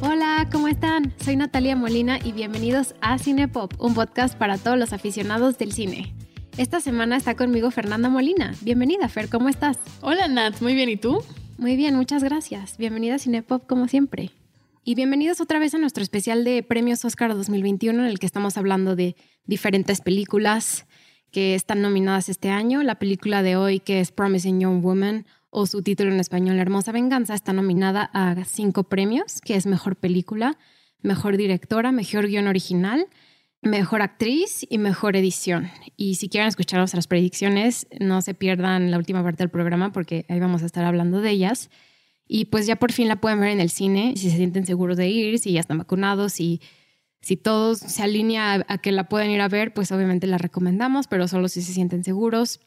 Hola, ¿cómo están? Soy Natalia Molina y bienvenidos a Cinepop, un podcast para todos los aficionados del cine. Esta semana está conmigo Fernanda Molina. Bienvenida, Fer, ¿cómo estás? Hola, Nat, muy bien, ¿y tú? Muy bien, muchas gracias. Bienvenida a Cinepop como siempre. Y bienvenidos otra vez a nuestro especial de Premios Oscar 2021 en el que estamos hablando de diferentes películas que están nominadas este año. La película de hoy que es Promising Young Woman o su título en español Hermosa Venganza está nominada a cinco premios, que es Mejor Película, Mejor Directora, Mejor Guión Original, Mejor Actriz y Mejor Edición. Y si quieren escuchar nuestras predicciones, no se pierdan la última parte del programa porque ahí vamos a estar hablando de ellas. Y pues ya por fin la pueden ver en el cine, si se sienten seguros de ir, si ya están vacunados, y si todos se alinea a, que la pueden ir a ver, pues obviamente la recomendamos, pero solo si se sienten seguros.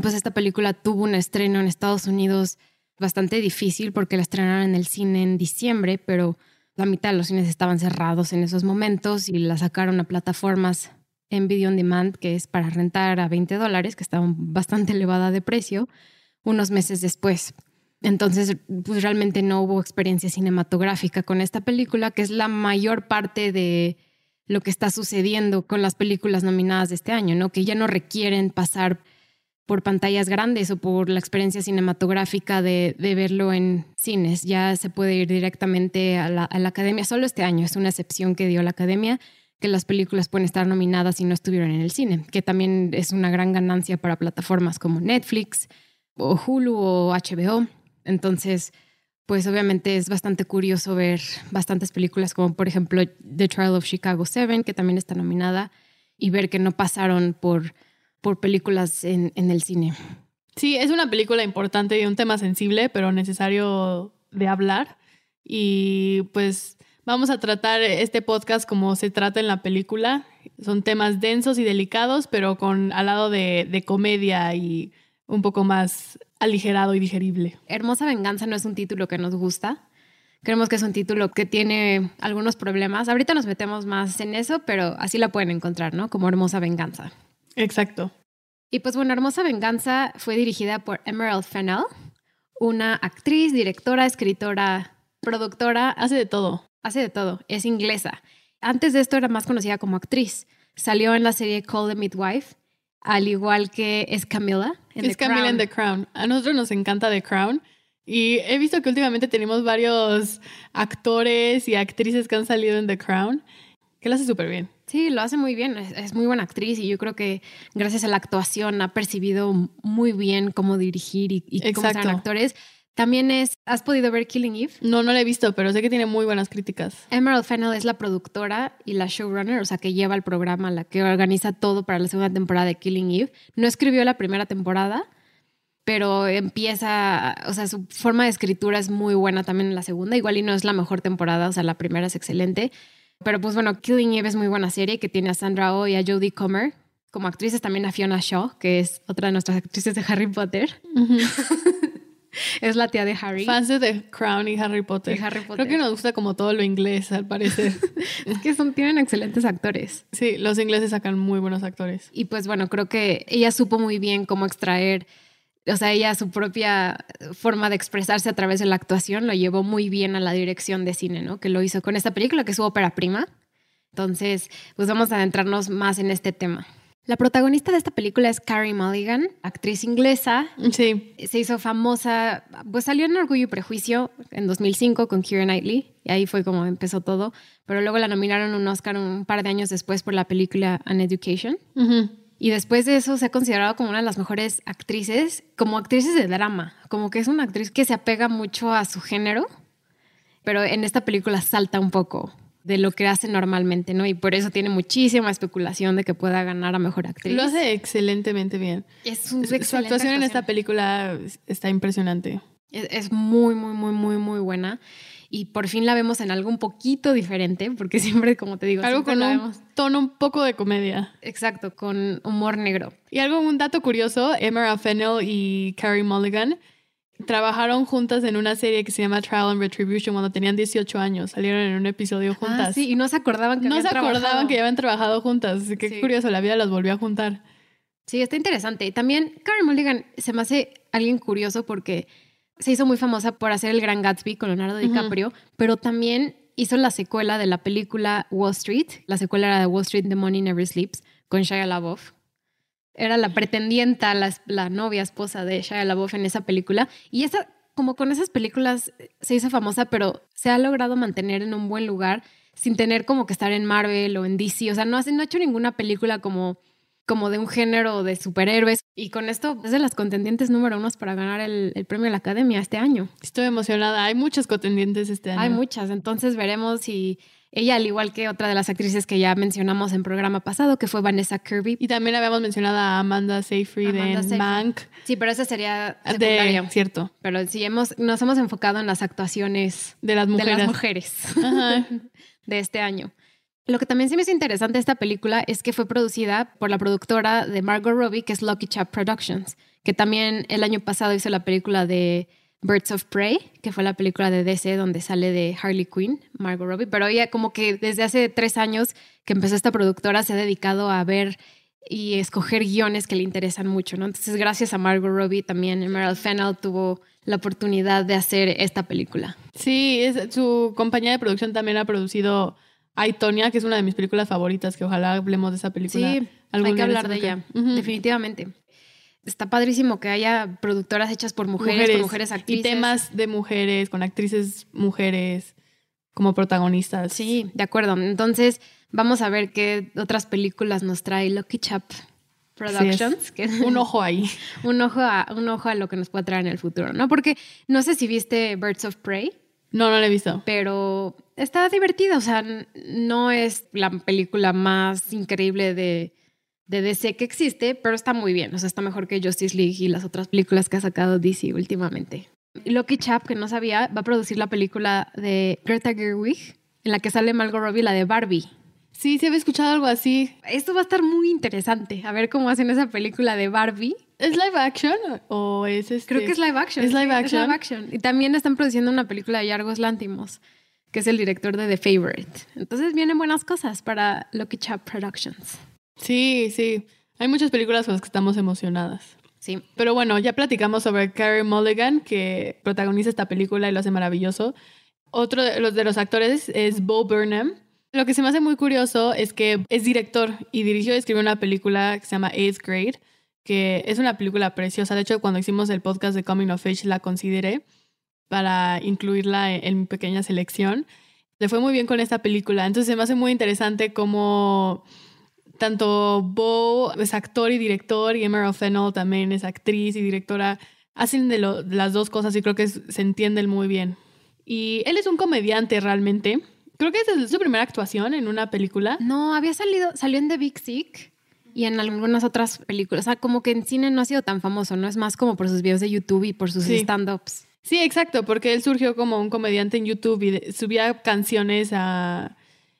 Pues esta película tuvo un estreno en Estados Unidos bastante difícil porque la estrenaron en el cine en diciembre, pero la mitad de los cines estaban cerrados en esos momentos y la sacaron a plataformas en Video On Demand, que es para rentar a 20 dólares, que estaba bastante elevada de precio, unos meses después. Entonces, pues realmente no hubo experiencia cinematográfica con esta película, que es la mayor parte de lo que está sucediendo con las películas nominadas de este año, ¿no? Que ya no requieren pasar por pantallas grandes o por la experiencia cinematográfica de, verlo en cines. Ya se puede ir directamente a la, a la academia. Solo este año es una excepción que dio la academia, que las películas pueden estar nominadas si no estuvieron en el cine, que también es una gran ganancia para plataformas como Netflix o Hulu o HBO entonces, pues obviamente es bastante curioso ver bastantes películas como por ejemplo The Trial of Chicago 7, que también está nominada, y ver que no pasaron por, por películas en, en el cine. Sí, es una película importante y un tema sensible, pero necesario de hablar. Y pues vamos a tratar este podcast como se trata en la película. Son temas densos y delicados, pero con al lado de, de comedia y un poco más aligerado y digerible. Hermosa Venganza no es un título que nos gusta. Creemos que es un título que tiene algunos problemas. Ahorita nos metemos más en eso, pero así la pueden encontrar, ¿no? Como Hermosa Venganza. Exacto. Y pues bueno, Hermosa Venganza fue dirigida por Emerald Fennell, una actriz, directora, escritora, productora. Hace de todo. Hace de todo. Es inglesa. Antes de esto era más conocida como actriz. Salió en la serie Call the Midwife al igual que es Camila. es Camila en The Crown. A nosotros nos encanta The Crown. Y he visto que últimamente tenemos varios actores y actrices que han salido en The Crown, que lo hace súper bien. Sí, lo hace muy bien. Es, muy buena actriz y yo creo que gracias a la actuación ha percibido muy bien cómo dirigir y, y cómo ser actores. También es, ¿has podido ver Killing Eve? No, no la he visto, pero sé que tiene muy buenas críticas. Emerald Fennell es la productora y la showrunner, o sea, que lleva el programa, la que organiza todo para la segunda temporada de Killing Eve. No escribió la primera temporada, pero empieza, o sea, su forma de escritura es muy buena también en la segunda. Igual y no es la mejor temporada, o sea, la primera es excelente. Pero pues bueno, Killing Eve es muy buena serie que tiene a Sandra Oh y a Jodie Comer. Como actrices también a Fiona Shaw, que es otra de nuestras actrices de Harry Potter. es la tía de Harry. Fans de The Crown y Harry Potter. Creo que nos gusta como todo lo inglés, al parecer. es que son, tienen excelentes actores. Sí, los ingleses sacan muy buenos actores. Y pues bueno, creo que ella supo muy bien cómo extraer, o sea, ella su propia forma de expresarse a través de la actuación lo llevó muy bien a la dirección de cine, ¿no? Que lo hizo con esta película que es su ópera prima. Entonces, pues vamos a adentrarnos más en este tema. La protagonista de esta película es Carrie Mulligan, actriz inglesa. Sí. Se hizo famosa, pues salió en Orgullo y Prejuicio en 2005 con Keira Knightley, y ahí fue como empezó todo. Pero luego la nominaron un Oscar un par de años después por la película An Education. Y después de eso se ha considerado como una de las mejores actrices, como actrices de drama, como que es una actriz que se apega mucho a su género, pero en esta película salta un poco de lo que hace normalmente, ¿no? Y por eso tiene muchísima especulación de que pueda ganar a mejor actriz. Lo hace excelentemente bien. Es su, actuación, en esta película está impresionante. Es, muy, muy, muy, muy, muy buena. Y por fin la vemos en algo un poquito diferente, porque siempre, como te digo, algo con un tono un poco de comedia. Exacto, con humor negro. Y algo, un dato curioso, Emma Fennell y Carrie Mulligan trabajaron juntas en una serie que se llama Trial and Retribution cuando tenían 18 años. Salieron en un episodio juntas. Ah, sí, y no se acordaban que no habían se acordaban trabajado. que ya habían trabajado juntas. Qué Sí. curioso, la vida las volvió a juntar. Sí, está interesante. Y También Karen Mulligan se me hace alguien curioso porque se hizo muy famosa por hacer el Gran Gatsby con Leonardo. DiCaprio, pero también hizo la secuela de la película Wall Street. La secuela era de Wall Street, The Money Never Sleeps, con Shia LaBeouf. Era la pretendienta, la, la novia, esposa de Shia LaBeouf en esa película. Y esa, como con esas películas, se hizo famosa, pero se ha logrado mantener en un buen lugar sin tener como que estar en Marvel o en DC. O sea, no, hace, no ha hecho ninguna película como, como de un género de superhéroes. Y con esto es de las contendientes número uno para ganar el, el premio de la Academia este año. Estoy emocionada. Hay muchos contendientes este año. Hay muchas, entonces veremos si ella, al igual que otra de las actrices que ya mencionamos en programa pasado, que fue Vanessa Kirby. Y también habíamos mencionado a Amanda Seyfried Amanda en Seyfried. Mank. Sí, pero esa sería De, secundaria. cierto, Pero sí hemos, nos hemos enfocado en las actuaciones de las mujeres. de las mujeres Ajá. de este año. Lo que también se me hizo interesante de esta película es que fue producida por la productora de Margot Robbie, que es Lucky Chap Productions, que también el año pasado hizo la película de Birds of Prey, que fue la película de DC donde sale de Harley Quinn, Margot Robbie, pero ella como que desde hace tres años que empezó esta productora se ha dedicado a ver y escoger guiones que le interesan mucho, ¿no? Entonces, gracias a Margot Robbie, también Emerald Fennell tuvo la oportunidad de hacer esta película. Sí, es- su compañía de producción también ha producido I, Tonya, que es una de mis películas favoritas, que ojalá hablemos de esa película. Sí, hay que hablar de ella, definitivamente. Está padrísimo que haya productoras hechas por mujeres, por mujeres actrices. Y temas de mujeres, con actrices mujeres como protagonistas. Sí, de acuerdo. Entonces, vamos a ver qué otras películas nos trae Lucky Chap Productions. que es Un ojo ahí. un, ojo a, un ojo a lo que nos puede traer en el futuro, ¿no? Porque no sé si viste Birds of Prey, No, no la he visto. pero está divertida. O sea, no es la película más increíble de, de DC que existe, pero está muy bien. O sea, está mejor que Justice League y las otras películas que ha sacado DC últimamente. Lucky Chap, que no sabía, va a producir la película de Greta Gerwig, en la que sale Margot Robbie, la de Barbie. Sí, sí había escuchado algo así. Esto va a estar muy interesante, a ver cómo hacen esa película de Barbie. ¿Es live action o es este? Creo que es live action. ¿Es live action? action. Y también están produciendo una película de Yargos Lantimos, que es el director de The Favorite. Entonces vienen buenas cosas para Lucky Chap Productions. Sí, sí. Hay muchas películas con las que estamos emocionadas. Sí. Pero bueno, ya platicamos sobre Carey Mulligan, que protagoniza esta película y lo hace maravilloso. Otro de los, de los actores es Bo Burnham. Lo que se me hace muy curioso es que es director y dirigió y escribió una película que se llama Eighth Grade, que es una película preciosa. De hecho, cuando hicimos el podcast de Coming of Age la consideré para incluirla en, en mi pequeña selección. Le fue muy bien con esta película. Entonces se me hace muy interesante cómo tanto Bo es actor y director y Emerald Fennell también es actriz y directora. Hacen de, lo- las dos cosas y creo que es- se entienden muy bien. Y él es un comediante realmente. Creo que esa es su primera actuación en una película. No, había salido, salió en The Big Sick y en algunas otras películas. O sea, como que en cine no ha sido tan famoso, ¿no? Es más como por sus videos de YouTube y por sus Sí. stand-ups. Sí, exacto, porque él surgió como un comediante en YouTube y subía canciones a...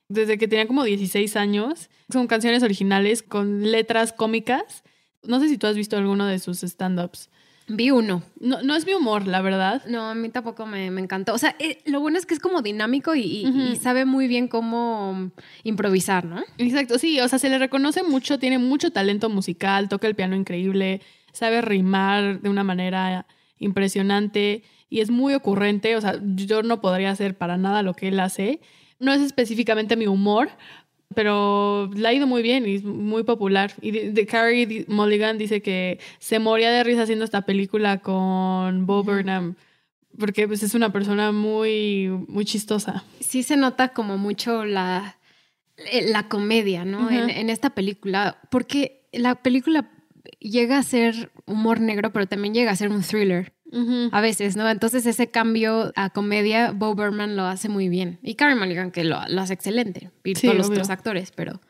desde que tenía como 16 años. Son canciones originales con letras cómicas. No sé si tú has visto alguno de sus stand-ups. Vi uno. No, no es mi humor, la verdad. No, a mí tampoco me, me encantó. O sea, eh, lo bueno es que es como dinámico y, y- Ujú. y sabe muy bien cómo improvisar, ¿no? Exacto, sí, o sea, se le reconoce mucho, tiene mucho talento musical, toca el piano increíble, sabe rimar de una manera impresionante y es muy ocurrente, o sea, yo no podría hacer para nada lo que él hace. No es específicamente mi humor, pero le ha ido muy bien y es muy popular. Y de, de Carrie Mulligan dice que se moría de risa haciendo esta película con Bo Burnham, porque pues, es una persona muy, muy chistosa. Sí se nota como mucho la, eh, la comedia, ¿no? En esta película, porque la película llega a ser humor negro, pero también llega a ser un thriller. A veces, ¿no? Entonces ese cambio a comedia, Bo Burnham lo hace muy bien. Y Karen Mulligan, que lo, lo hace excelente. Y Sí, todos los otros actores, pero,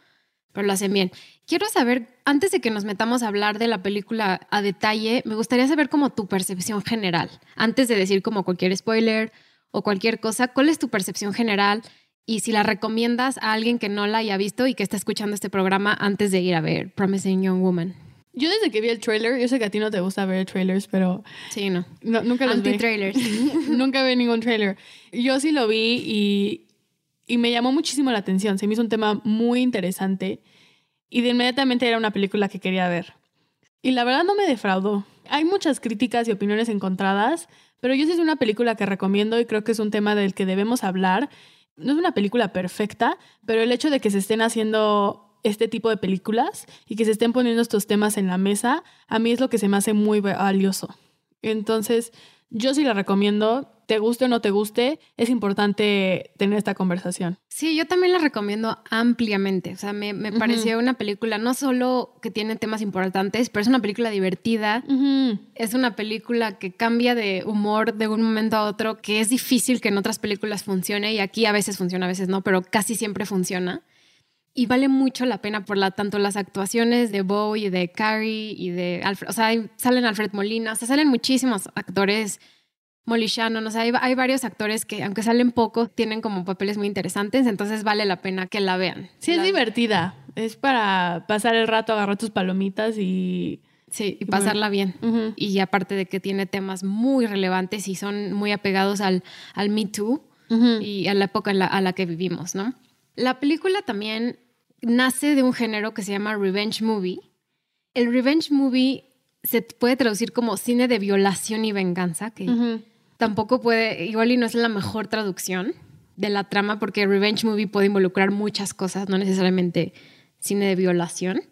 pero lo hacen bien. Quiero saber, antes de que nos metamos a hablar de la película a detalle, me gustaría saber como tu percepción general. Antes de decir como cualquier spoiler o cualquier cosa, ¿cuál es tu percepción general? Y si la recomiendas a alguien que no la haya visto y que está escuchando este programa antes de ir a ver Promising Young Woman. Yo desde que vi el trailer, yo sé que a ti no te gusta ver trailers, pero... Sí, no. nunca los Anti-trailers. nunca vi ningún trailer. Yo sí lo vi y, y me llamó muchísimo la atención. Se me hizo un tema muy interesante y de inmediatamente era una película que quería ver. Y la verdad no me defraudó. Hay muchas críticas y opiniones encontradas, pero yo sí es una película que recomiendo y creo que es un tema del que debemos hablar. No es una película perfecta, pero el hecho de que se estén haciendo este tipo de películas y que se estén poniendo estos temas en la mesa, a mí es lo que se me hace muy valioso. Entonces, yo sí la recomiendo, te guste o no te guste, es importante tener esta conversación. Sí, yo también la recomiendo ampliamente. O sea, me, pareció una película no solo que tiene temas importantes, pero es una película divertida. Es una película que cambia de humor de un momento a otro, que es difícil que en otras películas funcione y aquí a veces funciona, a veces no, pero casi siempre funciona y vale mucho la pena por la, tanto las actuaciones de Bo y de Carrie y de Alfred, o sea, salen Alfred Molina, o sea, salen muchísimos actores, Molly Shannon, o sea, hay, varios actores que aunque salen poco, tienen como papeles muy interesantes, entonces vale la pena que la vean. Sí, es divertida, es para pasar el rato, agarrar tus palomitas y... Sí, y pasarla bien. Y aparte de que tiene temas muy relevantes y son muy apegados al, al Me Too y a la época a la que vivimos, ¿no? La película también nace de un género que se llama revenge movie. El revenge movie se puede traducir como cine de violación y venganza, que tampoco puede, igual y no es la mejor traducción de la trama, porque revenge movie puede involucrar muchas cosas, no necesariamente cine de violación.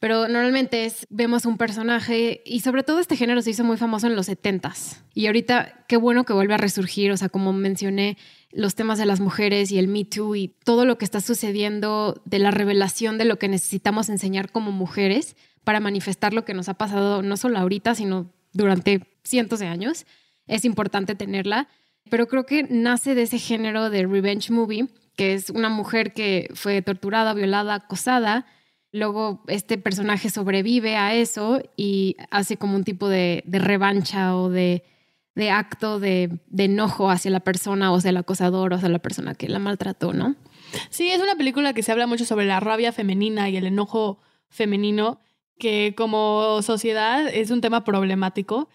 Pero normalmente es, vemos un personaje y sobre todo este género se hizo muy famoso en los 70s. Y ahorita qué bueno que vuelve a resurgir, o sea, como mencioné, los temas de las mujeres y el Me Too y todo lo que está sucediendo de la revelación de lo que necesitamos enseñar como mujeres para manifestar lo que nos ha pasado no solo ahorita, sino durante cientos de años. Es importante tenerla, pero creo que nace de ese género de revenge movie, que es una mujer que fue torturada, violada, acosada. Luego este personaje sobrevive a eso y hace como un tipo de, de revancha o de de acto de, enojo hacia la persona o hacia el acosador o hacia la persona que la maltrató, ¿no? Sí, es una película que se habla mucho sobre la rabia femenina y el enojo femenino, que como sociedad es un tema problemático,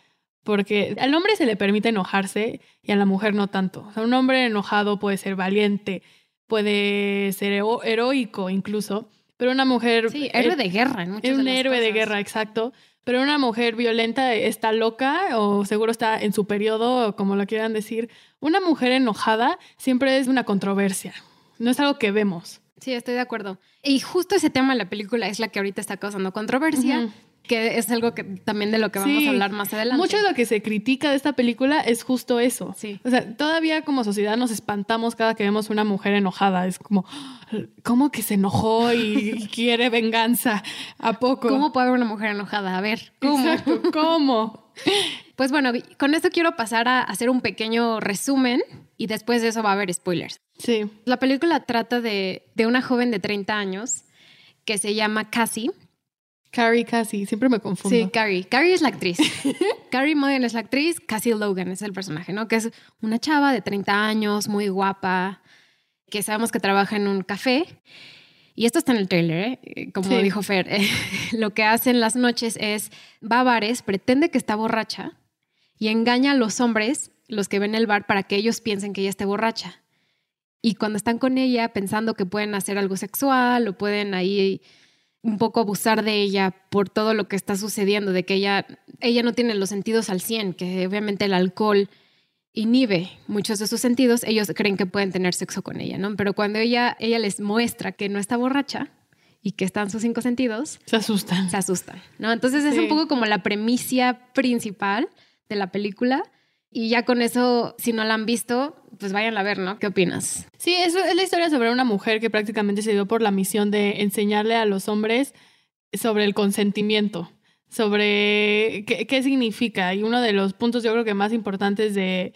porque al hombre se le permite enojarse y a la mujer no tanto. O sea, un hombre enojado puede ser valiente, puede ser heroico incluso, pero una mujer... Sí, héroe de guerra. En es un héroe de guerra, exacto. Pero una mujer violenta está loca o seguro está en su periodo, o como lo quieran decir. Una mujer enojada siempre es una controversia. No es algo que vemos. Sí, estoy de acuerdo. Y justo ese tema de la película es la que ahorita está causando controversia que es algo que también de lo que vamos a hablar más adelante. Mucho de lo que se critica de esta película es justo eso. Sí. O sea, todavía como sociedad nos espantamos cada que vemos una mujer enojada. Es como, ¿cómo que se enojó y quiere venganza? ¿A poco? ¿Cómo puede haber una mujer enojada? A ver, ¿cómo? ¿Cómo? Pues bueno, con esto quiero pasar a hacer un pequeño resumen y después de eso va a haber spoilers. Sí. La película trata de, de una joven de 30 años que se llama Cassie Carrie Cassie, siempre me confundo. Sí, Carrie. Carrie es la actriz. Carrie Mulligan es la actriz, Cassie Logan es el personaje, ¿no? Que es una chava de 30 años, muy guapa, que sabemos que trabaja en un café. Y esto está en el trailer, ¿eh? Como dijo Fer, lo que hace en las noches es, va a bares, pretende que está borracha y engaña a los hombres, los que ven el bar, para que ellos piensen que ella esté borracha. Y cuando están con ella pensando que pueden hacer algo sexual o pueden ahí un poco abusar de ella por todo lo que está sucediendo, de que ella, ella no tiene los sentidos al 100, que obviamente el alcohol inhibe muchos de sus sentidos, ellos creen que pueden tener sexo con ella, ¿no? Pero cuando ella, ella les muestra que no está borracha y que están sus cinco sentidos, se asustan. Se asustan, ¿no? Entonces es un poco como la premisa principal de la película y ya con eso, si no la han visto, pues vayan a ver, ¿no? ¿Qué opinas? Sí, eso es la historia sobre una mujer que prácticamente se dio por la misión de enseñarle a los hombres sobre el consentimiento, sobre qué, significa. Y uno de los puntos yo creo que más importantes de,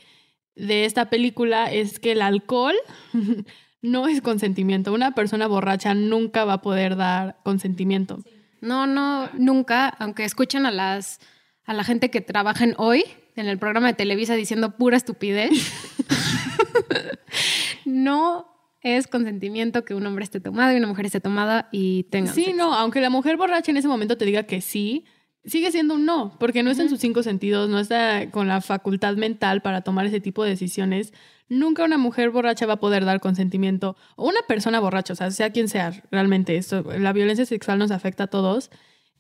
de esta película es que el alcohol no es consentimiento. Una persona borracha nunca va a poder dar consentimiento. No, no, nunca, aunque escuchen a las a la gente que trabaja en hoy, en el programa de Televisa diciendo pura estupidez. no es consentimiento que un hombre esté tomado y una mujer esté tomada y tenga. Sí, no, aunque la mujer borracha en ese momento te diga que sí, sigue siendo un no, porque no está en sus cinco sentidos, no está con la facultad mental para tomar ese tipo de decisiones. Nunca una mujer borracha va a poder dar consentimiento, o una persona borracha, o sea, sea quien sea, realmente, esto, la violencia sexual nos afecta a todos,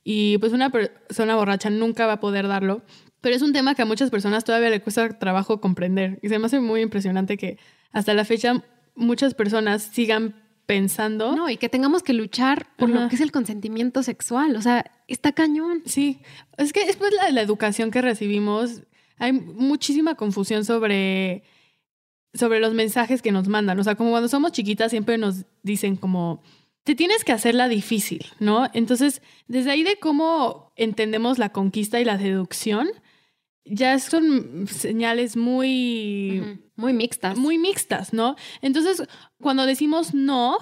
y pues una persona borracha nunca va a poder darlo, pero es un tema que a muchas personas todavía le cuesta trabajo comprender, y se me hace muy impresionante que hasta la fecha muchas personas sigan pensando. No, y que tengamos que luchar por lo que es el consentimiento sexual. O sea, está cañón. Sí, es que después de la educación que recibimos, hay muchísima confusión sobre, sobre los mensajes que nos mandan. O sea, como cuando somos chiquitas siempre nos dicen como, te tienes que hacerla difícil, ¿no? Entonces, desde ahí de cómo entendemos la conquista y la seducción, ya son señales muy... Muy mixtas. Muy mixtas, ¿no? Entonces, cuando decimos no,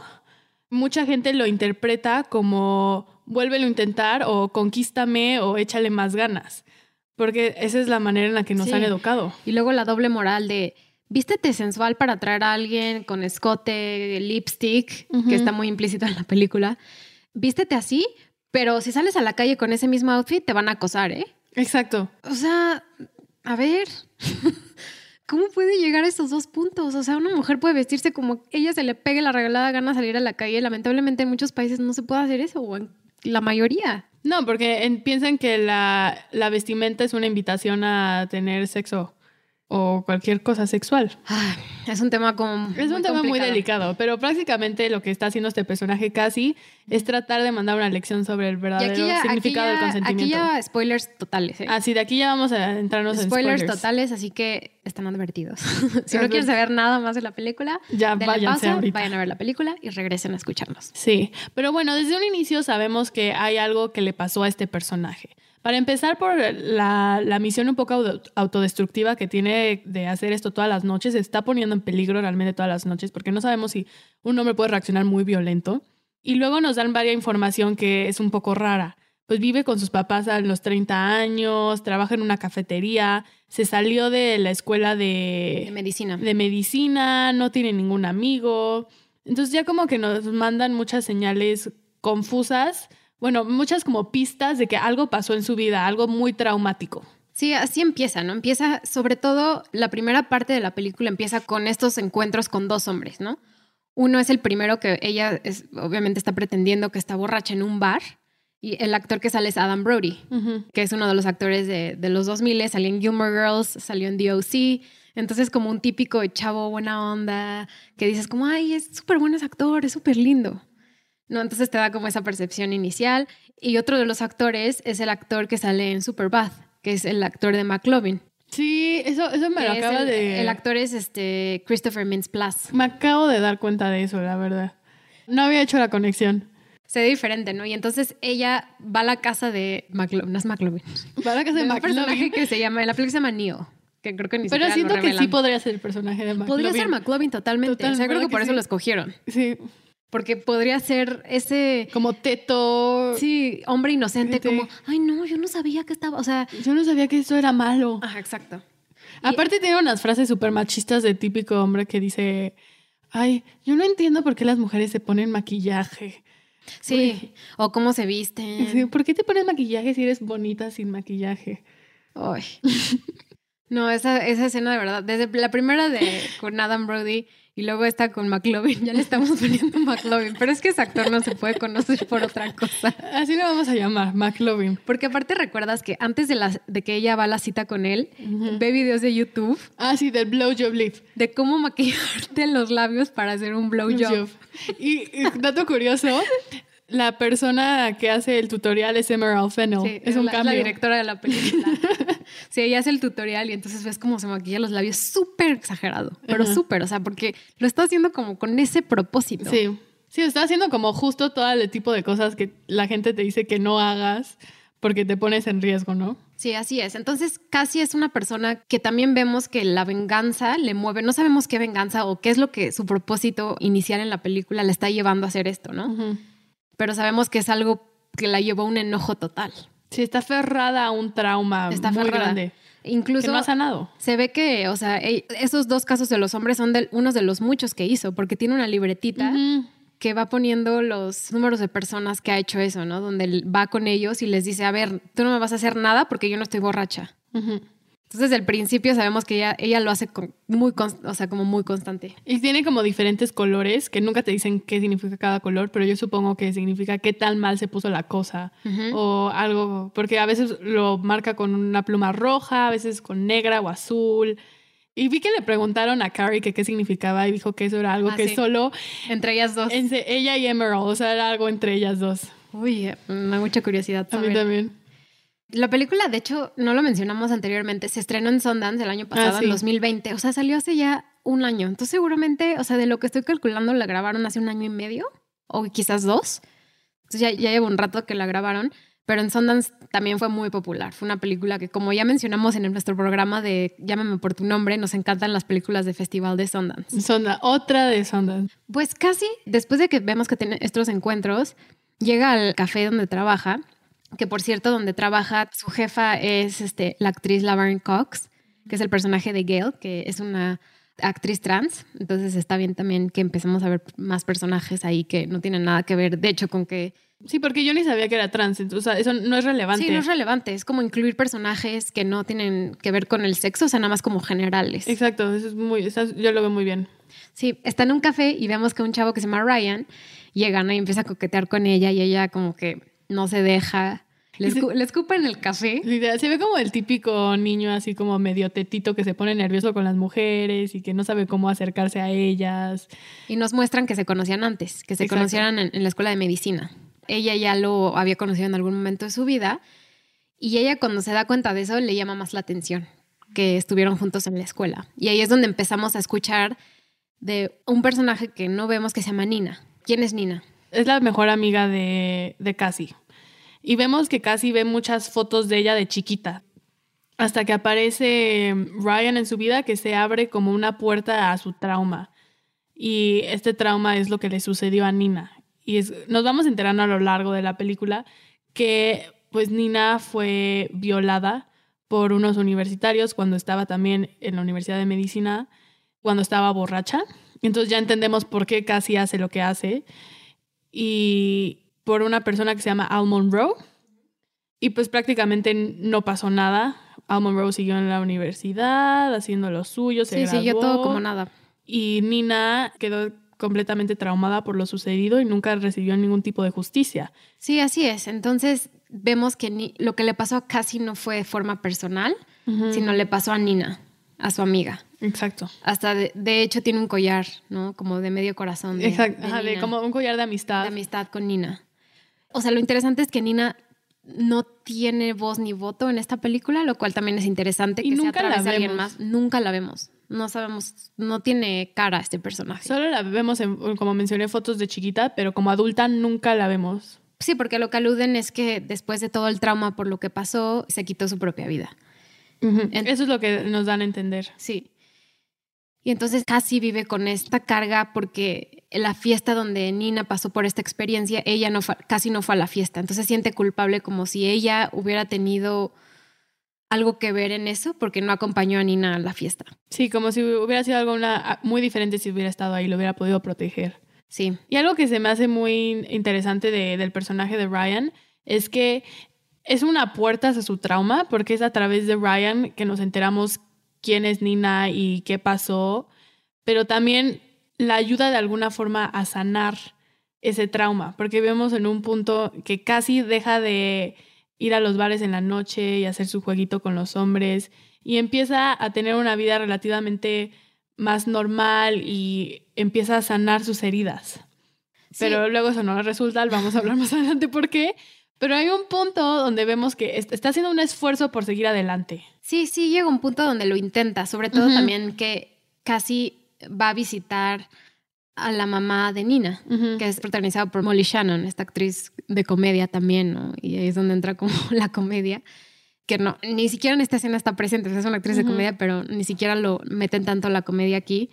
mucha gente lo interpreta como vuélvelo a intentar o conquístame o échale más ganas. Porque esa es la manera en la que nos han educado. Y luego la doble moral de vístete sensual para atraer a alguien con escote, lipstick, que está muy implícito en la película. Vístete así, pero si sales a la calle con ese mismo outfit, te van a acosar, ¿eh? Exacto. O sea, a ver. ¿Cómo puede llegar a estos dos puntos? O sea, una mujer puede vestirse como ella se le pegue la regalada gana salir a la calle. Lamentablemente en muchos países no se puede hacer eso, o en la mayoría. No, porque piensan que la, la vestimenta es una invitación a tener sexo o cualquier cosa sexual. es un tema como es un tema muy delicado, pero prácticamente lo que está haciendo este personaje casi es tratar de mandar una lección sobre el verdadero significado del consentimiento. Aquí ya spoilers totales. ¿eh? Así de aquí ya vamos a entrarnos en spoilers totales, así que están advertidos. si no quieren saber nada más de la película, ya vayan a ver la película y regresen a escucharnos. Sí, pero bueno, desde un inicio sabemos que hay algo que le pasó a este personaje. Para empezar por la, misión un poco autodestructiva que tiene de hacer esto todas las noches, se está poniendo en peligro realmente todas las noches porque no sabemos si un hombre puede reaccionar muy violento. Y luego nos dan varias información que es un poco rara. Pues vive con sus papás a los 30 años, trabaja en una cafetería, se salió de la escuela de, de medicina. De medicina, no tiene ningún amigo. Entonces ya como que nos mandan muchas señales confusas bueno, muchas como pistas de que algo pasó en su vida, algo muy traumático. Sí, así empieza, ¿no? Empieza, sobre todo, la primera parte de la película empieza con estos encuentros con dos hombres, ¿no? Uno es el primero que ella es, obviamente está pretendiendo que está borracha en un bar. Y el actor que sale es Adam Brody, que es uno de los actores de, de los 2000, salió en Gilmore Girls, salió en DOC. Entonces, como un típico chavo buena onda, que dices como, ay, es súper buen actor, es súper lindo. ¿No? Entonces te da como esa percepción inicial. Y otro de los actores es el actor que sale en Superbad, que es el actor de McLovin. Sí, eso, eso me lo acaba de... El actor es este Christopher Mintz-Plasse. Me acabo de dar cuenta de eso, la verdad. No había hecho la conexión. Se ve diferente, ¿no? Y entonces ella va a la casa de McLovin, no es McLovin. Va a la casa de, McLovin. Un personaje que se llama, en la película se llama Neo. Que creo que ni Pero siento que sí podría ser el personaje de McLovin. Podría ser McLovin totalmente. o sea, creo que, por eso lo escogieron. Sí. Porque podría ser ese... Como teto. Sí, hombre inocente, como, ay no, yo no sabía que estaba, o sea... Yo no sabía que eso era malo. Ajá, exacto. Aparte tiene unas frases súper machistas de típico hombre que dice, ay, yo no entiendo por qué las mujeres se ponen maquillaje. Sí, o cómo se visten. Sí, ¿Por qué te pones maquillaje si eres bonita sin maquillaje? Ay. no, esa, esa escena de verdad, desde la primera de con Adam Brody y luego está con McLovin, ya le estamos poniendo McLovin, pero es que ese actor no se puede conocer por otra cosa. Así lo vamos a llamar, McLovin. Porque aparte recuerdas que antes de, la, de que ella va a la cita con él, ve videos de YouTube. Ah, sí, del blowjob lift. De cómo maquillarte los labios para hacer un blowjob. Y, y dato curioso, la persona que hace el tutorial es Emerald Fennell. es un la, cambio. la directora de la película. sí, ella hace el tutorial y entonces ves cómo se maquilla los labios súper exagerado, pero súper, o sea, porque lo está haciendo como con ese propósito. Sí, sí, está haciendo como justo todo el tipo de cosas que la gente te dice que no hagas porque te pones en riesgo, ¿no? Sí, así es. Entonces, casi es una persona que también vemos que la venganza le mueve. No sabemos qué venganza o qué es lo que su propósito inicial en la película le está llevando a hacer esto, ¿no? Pero sabemos que es algo que la llevó a un enojo total. Sí, está aferrada a un trauma está muy grande. Incluso que no ha sanado. se ve que, o sea, esos dos casos de los hombres son de, unos de los muchos que hizo, porque tiene una libretita que va poniendo los números de personas que ha hecho eso, ¿no? Donde va con ellos y les dice, a ver, tú no me vas a hacer nada porque yo no estoy borracha. Ujú. Entonces, desde el principio sabemos que ella, ella lo hace con- muy, o sea, como muy constante. Y tiene como diferentes colores que nunca te dicen qué significa cada color, pero yo supongo que significa qué tan mal se puso la cosa Ujú. o algo, porque a veces lo marca con una pluma roja, a veces con negra o azul. Y vi que le preguntaron a Carrie que qué significaba y dijo que eso era algo Ah, que sí. solo Entre ellas dos. entre ella y Emerald, o sea, era algo entre ellas dos. Uy, eh, me da mucha curiosidad. A mí saber. también. La película, de hecho, no lo mencionamos anteriormente, se estrenó en Sundance el año pasado, Ah, sí. en 2020. O sea, salió hace ya un año. Entonces, seguramente, o sea, de lo que estoy calculando, la grabaron hace un año y medio o quizás dos. Entonces, ya, ya lleva un rato que la grabaron. Pero en Sundance también fue muy popular. Fue una película que, como ya mencionamos en nuestro programa de Llámame por tu nombre, nos encantan las películas de Festival de Sundance. Sonda, otra de Sundance. Pues casi después de que vemos que tiene estos encuentros, llega al café donde trabaja, que por cierto, donde trabaja, su jefa es este, la actriz Laverne Cox, que es el personaje de Gail, que es una actriz trans. Entonces está bien también que empecemos a ver más personajes ahí que no tienen nada que ver, de hecho, con que... Sí, porque yo ni sabía que era trans, entonces, o sea, eso no es relevante. Sí, no es relevante, es como incluir personajes que no tienen que ver con el sexo, o sea, nada más como generales. Exacto, eso es muy, está- yo lo veo muy bien. Sí, está en un café y vemos que un chavo que se llama Ryan llega ¿no? y empieza a coquetear con ella y ella como que no se deja. Le, se- escu- le escupa en el café. Se ve como el típico niño así como medio tetito que se pone nervioso con las mujeres y que no sabe cómo acercarse a ellas. Y nos muestran que se conocían antes, que se Exacto. conocieran en, en la escuela de medicina. Ella ya lo había conocido en algún momento de su vida y ella cuando se da cuenta de eso le llama más la atención, que estuvieron juntos en la escuela. Y ahí es donde empezamos a escuchar de un personaje que no vemos que se llama Nina. ¿Quién es Nina? Es la mejor amiga de, de Cassie. Y vemos que Cassie ve muchas fotos de ella de chiquita. Hasta que aparece Ryan en su vida que se abre como una puerta a su trauma. Y este trauma es lo que le sucedió a Nina. Y es- nos vamos enterando a lo largo de la película que pues Nina fue violada por unos universitarios cuando estaba también en la Universidad de Medicina, cuando estaba borracha. Entonces ya entendemos por qué Cassie hace lo que hace. Y por una persona que se llama Al Monroe. Y pues prácticamente no pasó nada. Al Monroe siguió en la universidad, haciendo lo suyo, se Sí, graduó. siguió todo como nada. Y Nina quedó completamente traumada por lo sucedido y nunca recibió ningún tipo de justicia. Sí, así es. Entonces vemos que ni- lo que le pasó a Cassie no fue de forma personal, sino le pasó a Nina, a su amiga. Exacto. Hasta de, de hecho tiene un collar, ¿no? Como de medio corazón. De, Exacto. de Ajá, de Nina, como un collar de de amistad. amistad con Nina. O sea, lo interesante es que Nina no tiene voz ni voto en esta película, lo cual también es interesante Y que sea a nunca la de alguien vemos. más. Nunca la vemos. No sabemos, no tiene cara este personaje. Solo la vemos, en, como mencioné, fotos de chiquita, pero como adulta nunca la vemos. Sí, porque lo que aluden es que después de todo el trauma por lo que pasó, se quitó su propia vida. Eso es lo que nos dan a entender. Sí. Y entonces casi vive con esta carga porque en la fiesta donde Nina pasó por esta experiencia, ella no fue- casi no fue a la fiesta. Entonces siente culpable como si ella hubiera tenido algo que ver en eso porque no acompañó a Nina a la fiesta. Sí, como si hubiera sido algo una- muy diferente si hubiera estado ahí, lo hubiera podido proteger. Sí. Y algo que se me hace muy interesante de- del personaje de Ryan es que es una puerta hacia su trauma, porque es a través de Ryan que nos enteramos quién es Nina y qué pasó, pero también la ayuda de alguna forma a sanar ese trauma, porque vemos en un punto que casi deja de ir a los bares en la noche y hacer su jueguito con los hombres y empieza a tener una vida relativamente más normal y empieza a sanar sus heridas. Pero luego eso no resulta, vamos a hablar más adelante por qué. Pero hay un punto donde vemos que est- está haciendo un esfuerzo por seguir adelante. Sí, sí, llega un punto donde lo intenta, sobre todo también que casi va a visitar a la mamá de Nina, que es protagonizada por Molly Shannon, esta actriz de comedia también, ¿no? Y ahí es donde entra como la comedia, que no, ni siquiera en esta escena está presente, es una actriz de comedia, pero ni siquiera lo meten tanto la comedia aquí.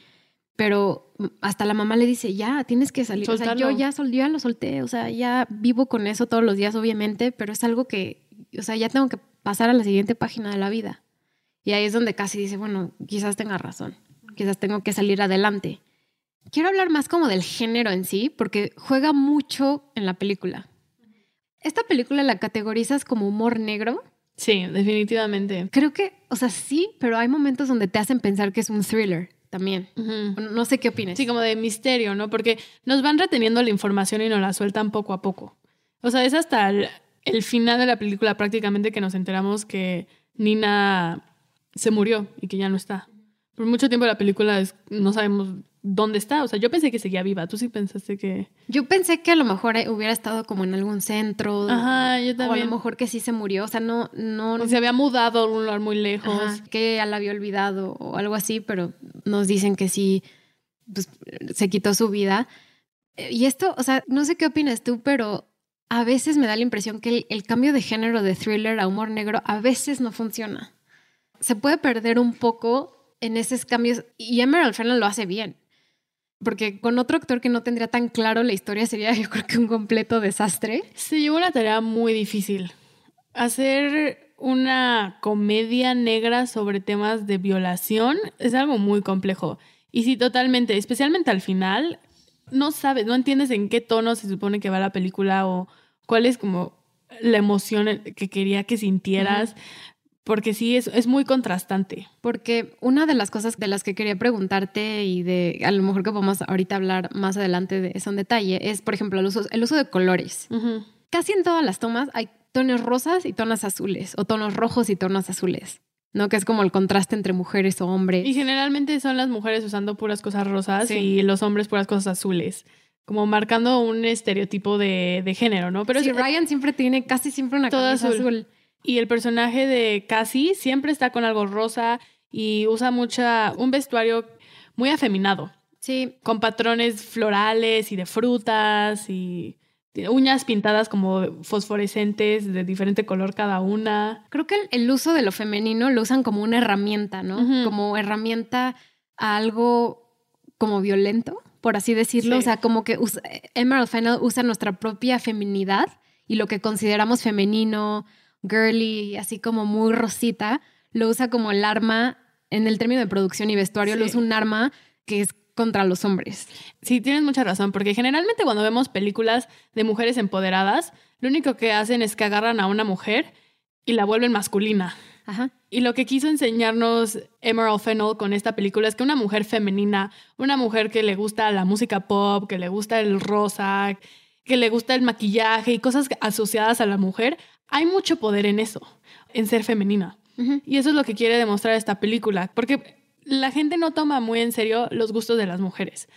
Pero hasta la mamá le dice, ya, tienes que salir. O sea, yo ya, sol- yo ya lo solté, o sea, ya vivo con eso todos los días, obviamente, pero es algo que, o sea, ya tengo que pasar a la siguiente página de la vida. Y ahí es donde casi dice, bueno, quizás tenga razón, quizás tengo que salir adelante. Quiero hablar más como del género en sí, porque juega mucho en la película. Esta película la categorizas como humor negro. Sí, definitivamente. Creo que, o sea, sí, pero hay momentos donde te hacen pensar que es un thriller también. No sé qué opinas. Sí, como de misterio, ¿no? Porque nos van reteniendo la información y nos la sueltan poco a poco. O sea, es hasta el, el final de la película prácticamente que nos enteramos que Nina se murió y que ya no está. Por mucho tiempo la película es, no sabemos dónde está. O sea, yo pensé que seguía viva. ¿Tú sí pensaste que...? Yo pensé que a lo mejor hubiera estado como en algún centro. Ajá, yo también. O a lo mejor que sí se murió. O sea, no... no o se había mudado a un lugar muy lejos. que ya la había olvidado o algo así, pero nos dicen que sí pues, se quitó su vida. Y esto, o sea, no sé qué opinas tú, pero a veces me da la impresión que el cambio de género de thriller a humor negro a veces no funciona. Se puede perder un poco en esos cambios y Emerald Fennell lo hace bien. Porque con otro actor que no tendría tan claro la historia sería yo creo que un completo desastre. Se llevó una tarea muy difícil. Hacer una comedia negra sobre temas de violación es algo muy complejo. Y sí, totalmente, especialmente al final, no sabes, no entiendes en qué tono se supone que va la película o cuál es como la emoción que quería que sintieras porque sí, es, es muy contrastante. Porque una de las cosas de las que quería preguntarte y de a lo mejor que podemos ahorita hablar más adelante de eso en detalle es, por ejemplo, el uso, el uso de colores. Casi en todas las tomas hay tonos rosas y tonos azules, o tonos rojos y tonos azules. ¿no? Que es como el contraste entre mujeres o hombres. Y generalmente son las mujeres usando puras cosas rosas y los hombres puras cosas azules. Como marcando un estereotipo de, de género, ¿no? Pero sí, Ryan siempre tiene casi siempre una camisa azul. Y el personaje de Cassie siempre está con algo rosa y usa mucha, un vestuario muy afeminado. Sí. Con patrones florales y de frutas y uñas pintadas como fosforescentes de diferente color cada una. Creo que el, uso de lo femenino lo usan como una herramienta, ¿no? Como herramienta a algo como violento, por así decirlo. O sea, como que Emerald Final usa nuestra propia feminidad y lo que consideramos femenino, girly, así como muy rosita, lo usa como el arma, en el término de producción y vestuario, lo usa un arma que es contra los hombres. Sí, tienes mucha razón, porque generalmente cuando vemos películas de mujeres empoderadas, lo único que hacen es que agarran a una mujer y la vuelven masculina. Ajá. Y lo que quiso enseñarnos Emerald Fennell con esta película es que una mujer femenina, una mujer que le gusta la música pop, que le gusta el rosa, que le gusta el maquillaje y cosas asociadas a la mujer, hay mucho poder en eso, en ser femenina. Y eso es lo que quiere demostrar esta película, porque la gente no toma muy en serio los gustos de las mujeres.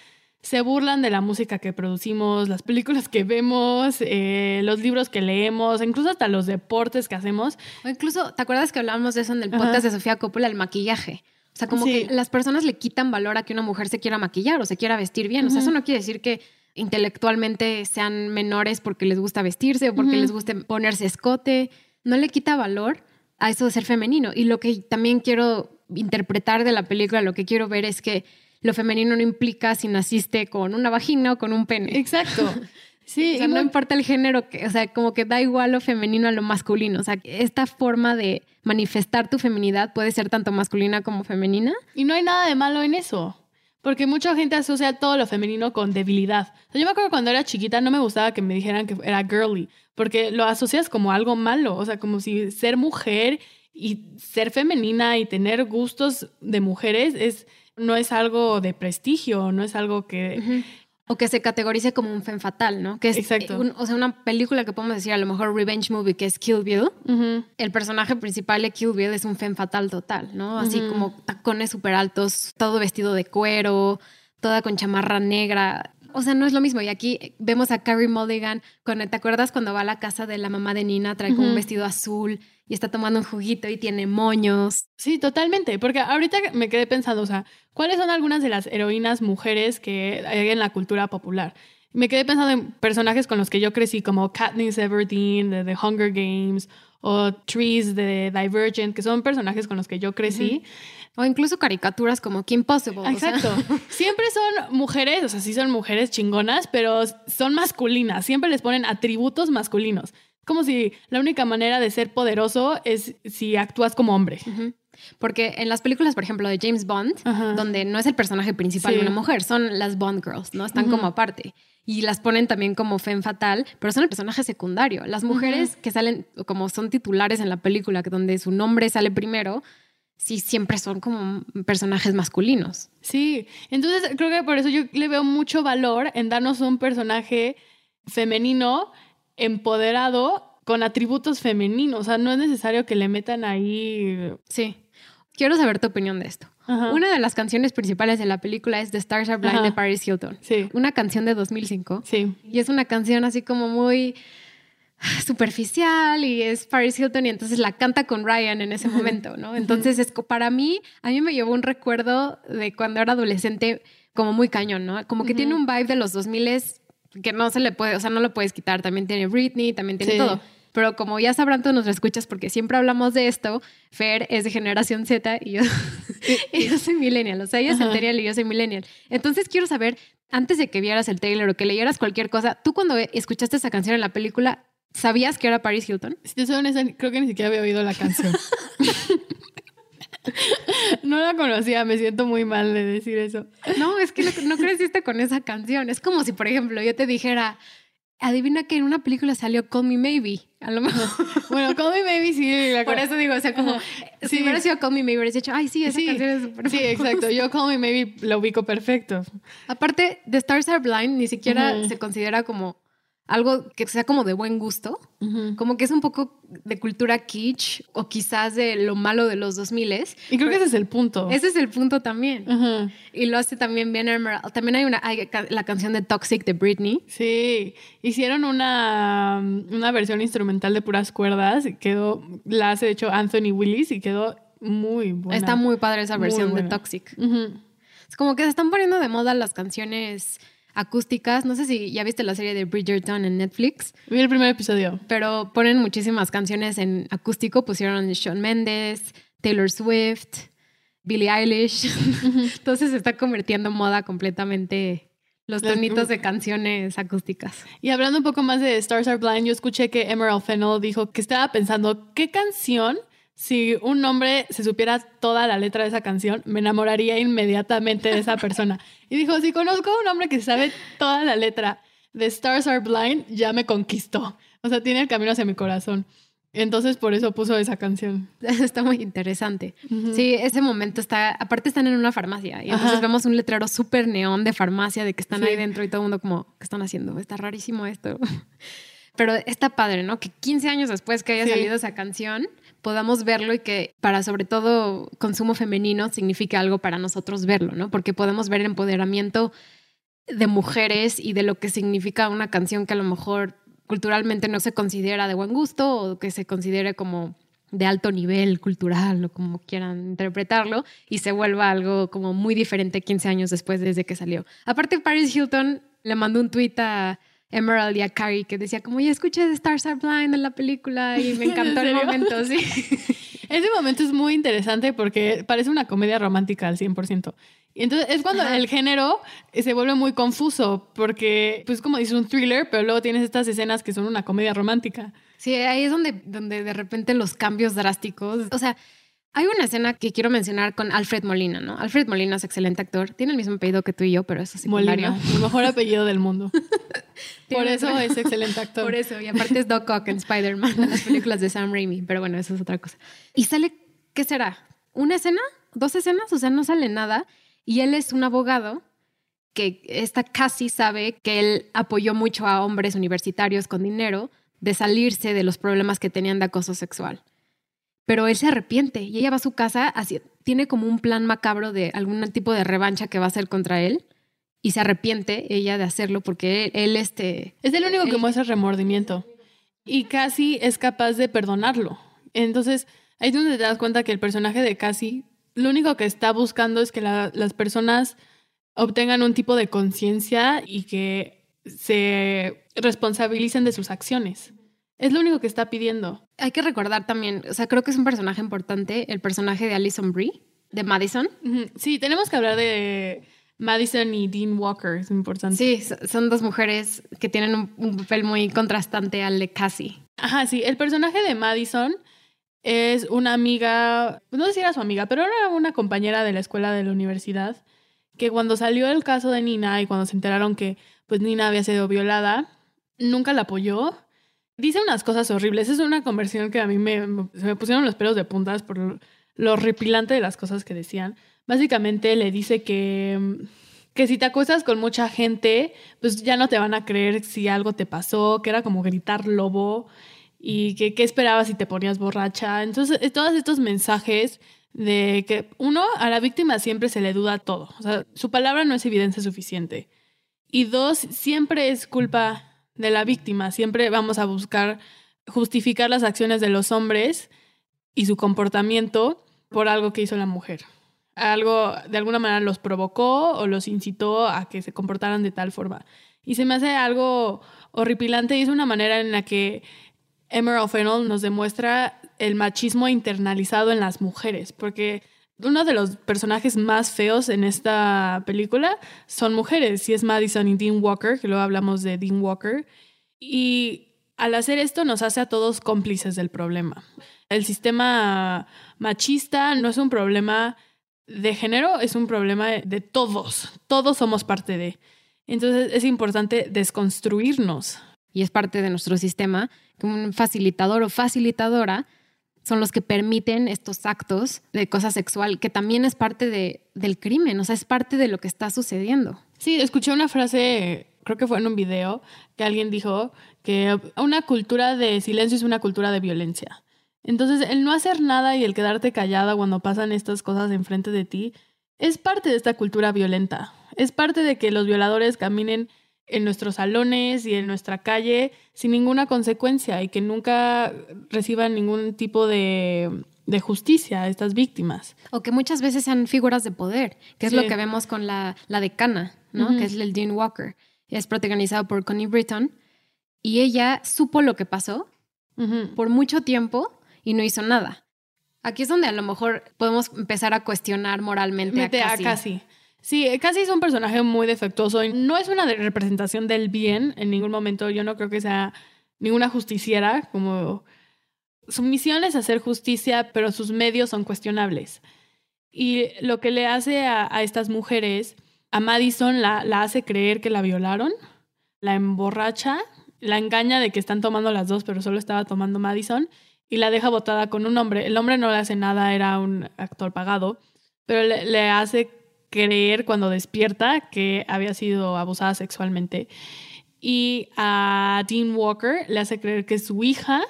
Se burlan de la música que producimos, las películas que vemos, eh, los libros que leemos, incluso hasta los deportes que hacemos. O incluso, ¿te acuerdas que hablábamos de eso en el podcast de Sofía Coppola, el maquillaje? O sea, como que las personas le quitan valor a que una mujer se quiera maquillar o se quiera vestir bien. O sea, eso no quiere decir que intelectualmente sean menores porque les gusta vestirse o porque les guste ponerse escote. No le quita valor a eso de ser femenino. Y lo que también quiero interpretar de la película, lo que quiero ver es que lo femenino no implica si naciste con una vagina o con un pene. Exacto. Sí, o sea, no importa el género, que, o sea, como que da igual lo femenino a lo masculino. O sea, esta forma de manifestar tu feminidad puede ser tanto masculina como femenina. Y no hay nada de malo en eso. Porque mucha gente asocia todo lo femenino con debilidad. yo me acuerdo cuando era chiquita no me gustaba que me dijeran que era girly, porque lo asocias como algo malo, o sea, como si ser mujer y ser femenina y tener gustos de mujeres es no es algo de prestigio, no es algo que o que se categorice como un fen fatal, ¿no? Que es Exacto. o sea, una película que podemos decir a lo mejor revenge movie que es Kill Bill. El personaje principal de Kill Bill es un fen fatal total, ¿no? Así como tacones súper altos, todo vestido de cuero, toda con chamarra negra. O sea, no es lo mismo. Y aquí vemos a Carrie Mulligan, ¿te acuerdas cuando va a la casa de la mamá de Nina? Trae como un vestido azul y está tomando un juguito y tiene moños. Sí, totalmente, porque ahorita me quedé pensando, o sea, ¿cuáles son algunas de las heroínas mujeres que hay en la cultura popular? Me quedé pensando en personajes con los que yo crecí, como Katniss Everdeen de The Hunger Games o Trees de Divergent, que son personajes con los que yo crecí. O incluso caricaturas como Kim Possible. Exacto. Siempre son mujeres, o sea, sí son mujeres chingonas, pero son masculinas. Siempre les ponen atributos masculinos como si la única manera de ser poderoso es si actúas como hombre. Porque en las películas, por ejemplo, de James Bond, Ajá. donde no es el personaje principal Sí. una mujer, son las Bond Girls, ¿no? Están como aparte. Y las ponen también como femme fatal, pero son el personaje secundario. Las mujeres que salen como son titulares en la película, donde su nombre sale primero, sí siempre son como personajes masculinos. Sí, entonces creo que por eso yo le veo mucho valor en darnos un personaje femenino empoderado con atributos femeninos. O sea, no es necesario que le metan ahí. Sí. Quiero saber tu opinión de esto. Ajá. Una de las canciones principales de la película es The Stars Are Blind Ajá. de Paris Hilton. Sí, Una canción de 2005. sí. Y es una canción así como muy superficial y es Paris Hilton y entonces la canta con Ryan en ese momento, ¿no? Entonces es para mí, a mí me llevó un recuerdo de cuando era adolescente como muy cañón, ¿no? Como que tiene un vibe de los 2000 que no se le puede, o sea, no lo puedes quitar, también tiene Britney, también tiene Sí. todo. Pero como ya sabrán todos nos escuchas porque siempre hablamos de esto, Fer es de generación Z y yo, y yo soy millennial, o sea, ella es centennial y yo soy millennial. Entonces quiero saber, antes de que vieras el trailer o que leyeras cualquier cosa, tú cuando escuchaste esa canción en la película, ¿sabías que era Paris Hilton? Si te soy honesta, creo que ni siquiera había oído la canción. no la conocía, me siento muy mal de decir eso. No, es que no, no creciste con esa canción. Es como si, por ejemplo, yo te dijera, adivina que en una película salió Call Me Maybe. A lo mejor. Bueno, Call Me Maybe sí la Por eso digo, o sea, como si Sí. hubiera sido Call Me Maybe, hubieras dicho, ay, sí, esa Sí, canción es súper Sí, exacto. Yo Call Me Maybe la ubico perfecto. Aparte, The Stars Are Blind ni siquiera Ujú. se considera como algo que sea como de buen gusto. Como que es un poco de cultura kitsch o quizás de lo malo de los 2000 Y creo que ese es el punto. Ese es el punto también. Ajá. Y lo hace también bien Emerald. También hay una hay la canción de Toxic de Britney. Sí, hicieron una, una versión instrumental de puras cuerdas y quedó, la hace de hecho Anthony Willis y quedó muy buena. Está muy padre esa versión de. Toxic. Ujú. Es como que se están poniendo de moda las canciones acústicas. No sé si ya viste la serie de Bridgerton en Netflix, Vi el primer episodio. pero ponen muchísimas canciones en acústico. Pusieron Shawn Mendes, Taylor Swift, Billie Eilish. Entonces se está convirtiendo en moda completamente los tonitos de canciones acústicas. Y hablando un poco más de Stars Are Blind, yo escuché que Emerald Fennell dijo que estaba pensando, ¿qué canción, si un hombre se supiera toda la letra de esa canción, me enamoraría inmediatamente de esa persona? Y dijo, si conozco a un hombre que sabe toda la letra de Stars Are Blind, ya me conquistó. O sea, tiene el camino hacia mi corazón. Entonces por eso puso esa canción. Está muy interesante. Ujú. Sí, ese momento está, aparte están en una farmacia y entonces Ajá. vemos un letrero súper neón de farmacia de que están Sí. ahí dentro y todo el mundo como, ¿qué están haciendo? Está rarísimo esto. Pero está padre, ¿no? Que 15 años después que haya Sí. salido esa canción, podamos verlo y que para sobre todo consumo femenino signifique algo para nosotros verlo, ¿no? Porque podemos ver el empoderamiento de mujeres y de lo que significa una canción que a lo mejor culturalmente no se considera de buen gusto o que se considere como de alto nivel cultural o como quieran interpretarlo y se vuelva algo como muy diferente 15 años después desde que salió. Aparte Paris Hilton le mandó un tweet a Emerald y a Carrie que decía como ya escuché The Stars Are Blind en la película y me encantó ¿En el momento, sí. Ese momento es muy interesante porque parece una comedia romántica al 100%. Y entonces es cuando Ajá. el género eh, se vuelve muy confuso porque, pues como dices, un thriller, pero luego tienes estas escenas que son una comedia romántica. Sí, ahí es donde, donde de repente los cambios drásticos. O sea, hay una escena que quiero mencionar con Alfred Molina, ¿no? Alfred Molina es excelente actor. Tiene el mismo apellido que tú y yo, pero eso es secundario. Molina, el mejor apellido del mundo. Por eso es excelente actor. Por eso, y aparte es Doc Ock en Spider-Man, en las películas de Sam Raimi, pero bueno, eso es otra cosa. Y sale, ¿qué será? ¿Una escena? ¿Dos escenas? O sea, no sale nada. Y él es un abogado que esta casi sabe que él apoyó mucho a hombres universitarios con dinero de salirse de los problemas que tenían de acoso sexual. Pero él se arrepiente y ella va a su casa, así, tiene como un plan macabro de algún tipo de revancha que va a hacer contra él y se arrepiente ella de hacerlo porque él, él, este, Es el único que muestra remordimiento y casi es capaz de perdonarlo. Entonces, ahí es donde te das cuenta que el personaje de Cassie lo único que está buscando es que la- las personas obtengan un tipo de conciencia y que se responsabilicen de sus acciones. Es lo único que está pidiendo. Hay que recordar también, o sea, creo que es un personaje importante, el personaje de Alison Brie, de Madison. Sí, tenemos que hablar de Madison y Dean Walker, es importante. Sí, so- son dos mujeres que tienen un, un papel muy contrastante al de Cassie. Ajá, sí. El personaje de Madison es una amiga, no sé si era su amiga, pero era una compañera de la escuela de la universidad, que cuando salió el caso de Nina y cuando se enteraron que pues Nina había sido violada, nunca la apoyó. Dice unas cosas horribles. Es una conversión que a mí me, se me pusieron los pelos de puntas por lo horripilante de las cosas que decían. Básicamente le dice que, que si te acuestas con mucha gente, pues ya no te van a creer si algo te pasó, que era como gritar lobo y que qué esperabas si te ponías borracha. Entonces, eh, todos estos mensajes de que uno, a la víctima siempre se le duda todo. O sea, su palabra no es evidencia suficiente. Y dos, siempre es culpa de la víctima. Siempre vamos a buscar justificar las acciones de los hombres y su comportamiento por algo que hizo la mujer. Algo de alguna manera los provocó o los incitó a que se comportaran de tal forma. Y se me hace algo horripilante y es una manera en la que Emerald Fennell nos demuestra el machismo internalizado en las mujeres, porque uno de los personajes más feos en esta película son mujeres, y es Madison y Dean Walker, que luego hablamos de Dean Walker, y al hacer esto nos hace a todos cómplices del problema. El sistema machista no es un problema de género, es un problema de todos, todos somos parte de. Entonces es importante desconstruirnos y es parte de nuestro sistema, como un facilitador o facilitadora son los que permiten estos actos de cosa sexual, que también es parte de, del crimen, o sea, es parte de lo que está sucediendo. Sí, escuché una frase, creo que fue en un video, que alguien dijo que una cultura de silencio es una cultura de violencia. Entonces, el no hacer nada y el quedarte callada cuando pasan estas cosas enfrente de ti es parte de esta cultura violenta. Es parte de que los violadores caminen en nuestros salones y en nuestra calle sin ninguna consecuencia y que nunca reciban ningún tipo de, de justicia a estas víctimas. O que muchas veces sean figuras de poder, que es lo que vemos con la, la decana, ¿no? Que es el Dean Walker. Es protagonizado por Connie Britton y ella supo lo que pasó por mucho tiempo y no hizo nada. Aquí es donde a lo mejor podemos empezar a cuestionar moralmente a casi. Sí, casi es un personaje muy defectuoso no es una representación del bien en ningún momento. Yo no creo que sea ninguna justiciera, como su misión es hacer justicia, pero sus medios son cuestionables. Y lo que le hace a, estas mujeres, a Madison la, la hace creer que la violaron, la emborracha, la engaña de que están tomando las dos, pero solo estaba tomando Madison, y la deja botada con un hombre. El hombre no le hace nada, era un actor pagado, pero le hace creer cuando despierta que había sido abusada sexualmente. Y a Dean Walker le hace creer que su hija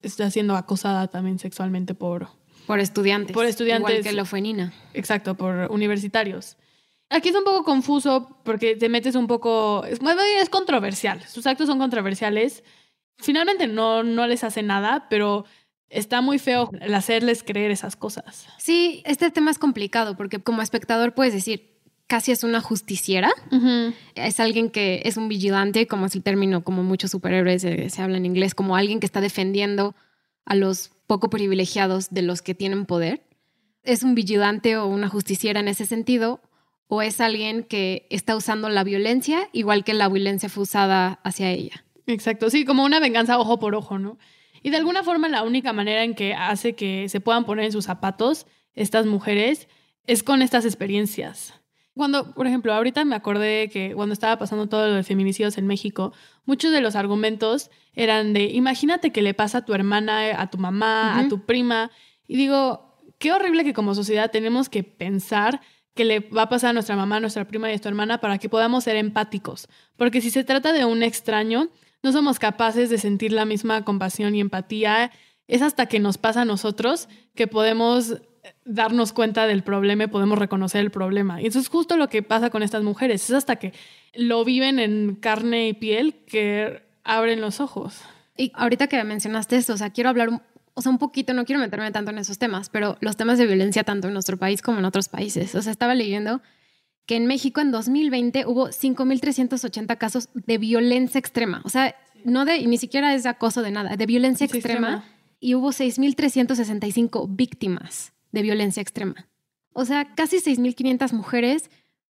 está siendo acosada también sexualmente por... Por estudiantes. Por estudiantes. Igual que lo fue Nina. Exacto, por universitarios. Aquí es un poco confuso porque te metes un poco... Es, es controversial. Sus actos son controversiales. Finalmente no, no les hace nada, pero está muy feo el hacerles creer esas cosas. Sí, este tema es complicado porque como espectador puedes decir, casi es una justiciera. Es alguien que es un vigilante, como es el término, como muchos superhéroes se, se, habla en inglés, como alguien que está defendiendo a los poco privilegiados de los que tienen poder. Es un vigilante o una justiciera en ese sentido, o es alguien que está usando la violencia igual que la violencia fue usada hacia ella. Exacto, sí, como una venganza ojo por ojo, ¿no? Y de alguna forma la única manera en que hace que se puedan poner en sus zapatos estas mujeres es con estas experiencias. Cuando, por ejemplo, ahorita me acordé que cuando estaba pasando todo lo de feminicidios en México, muchos de los argumentos eran de, imagínate que le pasa a tu hermana, a tu mamá, a tu prima. Y digo, qué horrible que como sociedad tenemos que pensar que le va a pasar a nuestra mamá, a nuestra prima y a tu hermana para que podamos ser empáticos. Porque si se trata de un extraño, no somos capaces de sentir la misma compasión y empatía. Es hasta que nos pasa a nosotros que podemos eh, darnos cuenta del problema y podemos reconocer el problema. Y eso es justo lo que pasa con estas mujeres. Es hasta que lo viven en carne y piel que abren los ojos. Y ahorita que mencionaste esto, o sea, quiero hablar o sea, un poquito, no quiero meterme tanto en esos temas, pero los temas de violencia tanto en nuestro país como en otros países. O sea, estaba leyendo que en México en 2020 hubo 5.380 casos de violencia extrema. O sea, no de, ni siquiera es de acoso de nada, de violencia extrema, Y hubo 6.365 víctimas de violencia extrema. O sea, casi 6.500 mujeres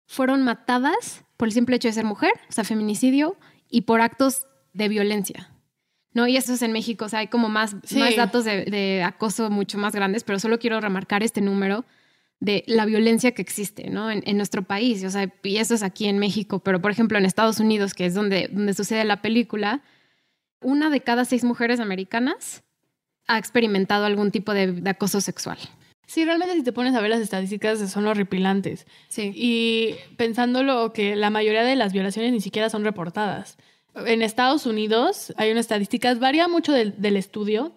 fueron matadas por el simple hecho de ser mujer, o sea, feminicidio, y por actos de violencia. ¿no? Y eso es en México, o sea, hay como más, más datos de, de, acoso mucho más grandes, pero solo quiero remarcar este número de la violencia que existe, ¿no? En, en, nuestro país, o sea, y eso es aquí en México, pero por ejemplo en Estados Unidos, que es donde, donde sucede la película, una de cada seis mujeres americanas ha experimentado algún tipo de, de acoso sexual. Sí, realmente si te pones a ver las estadísticas son horripilantes. Sí. Y pensándolo que la mayoría de las violaciones ni siquiera son reportadas. En Estados Unidos hay unas estadísticas, varía mucho del, del estudio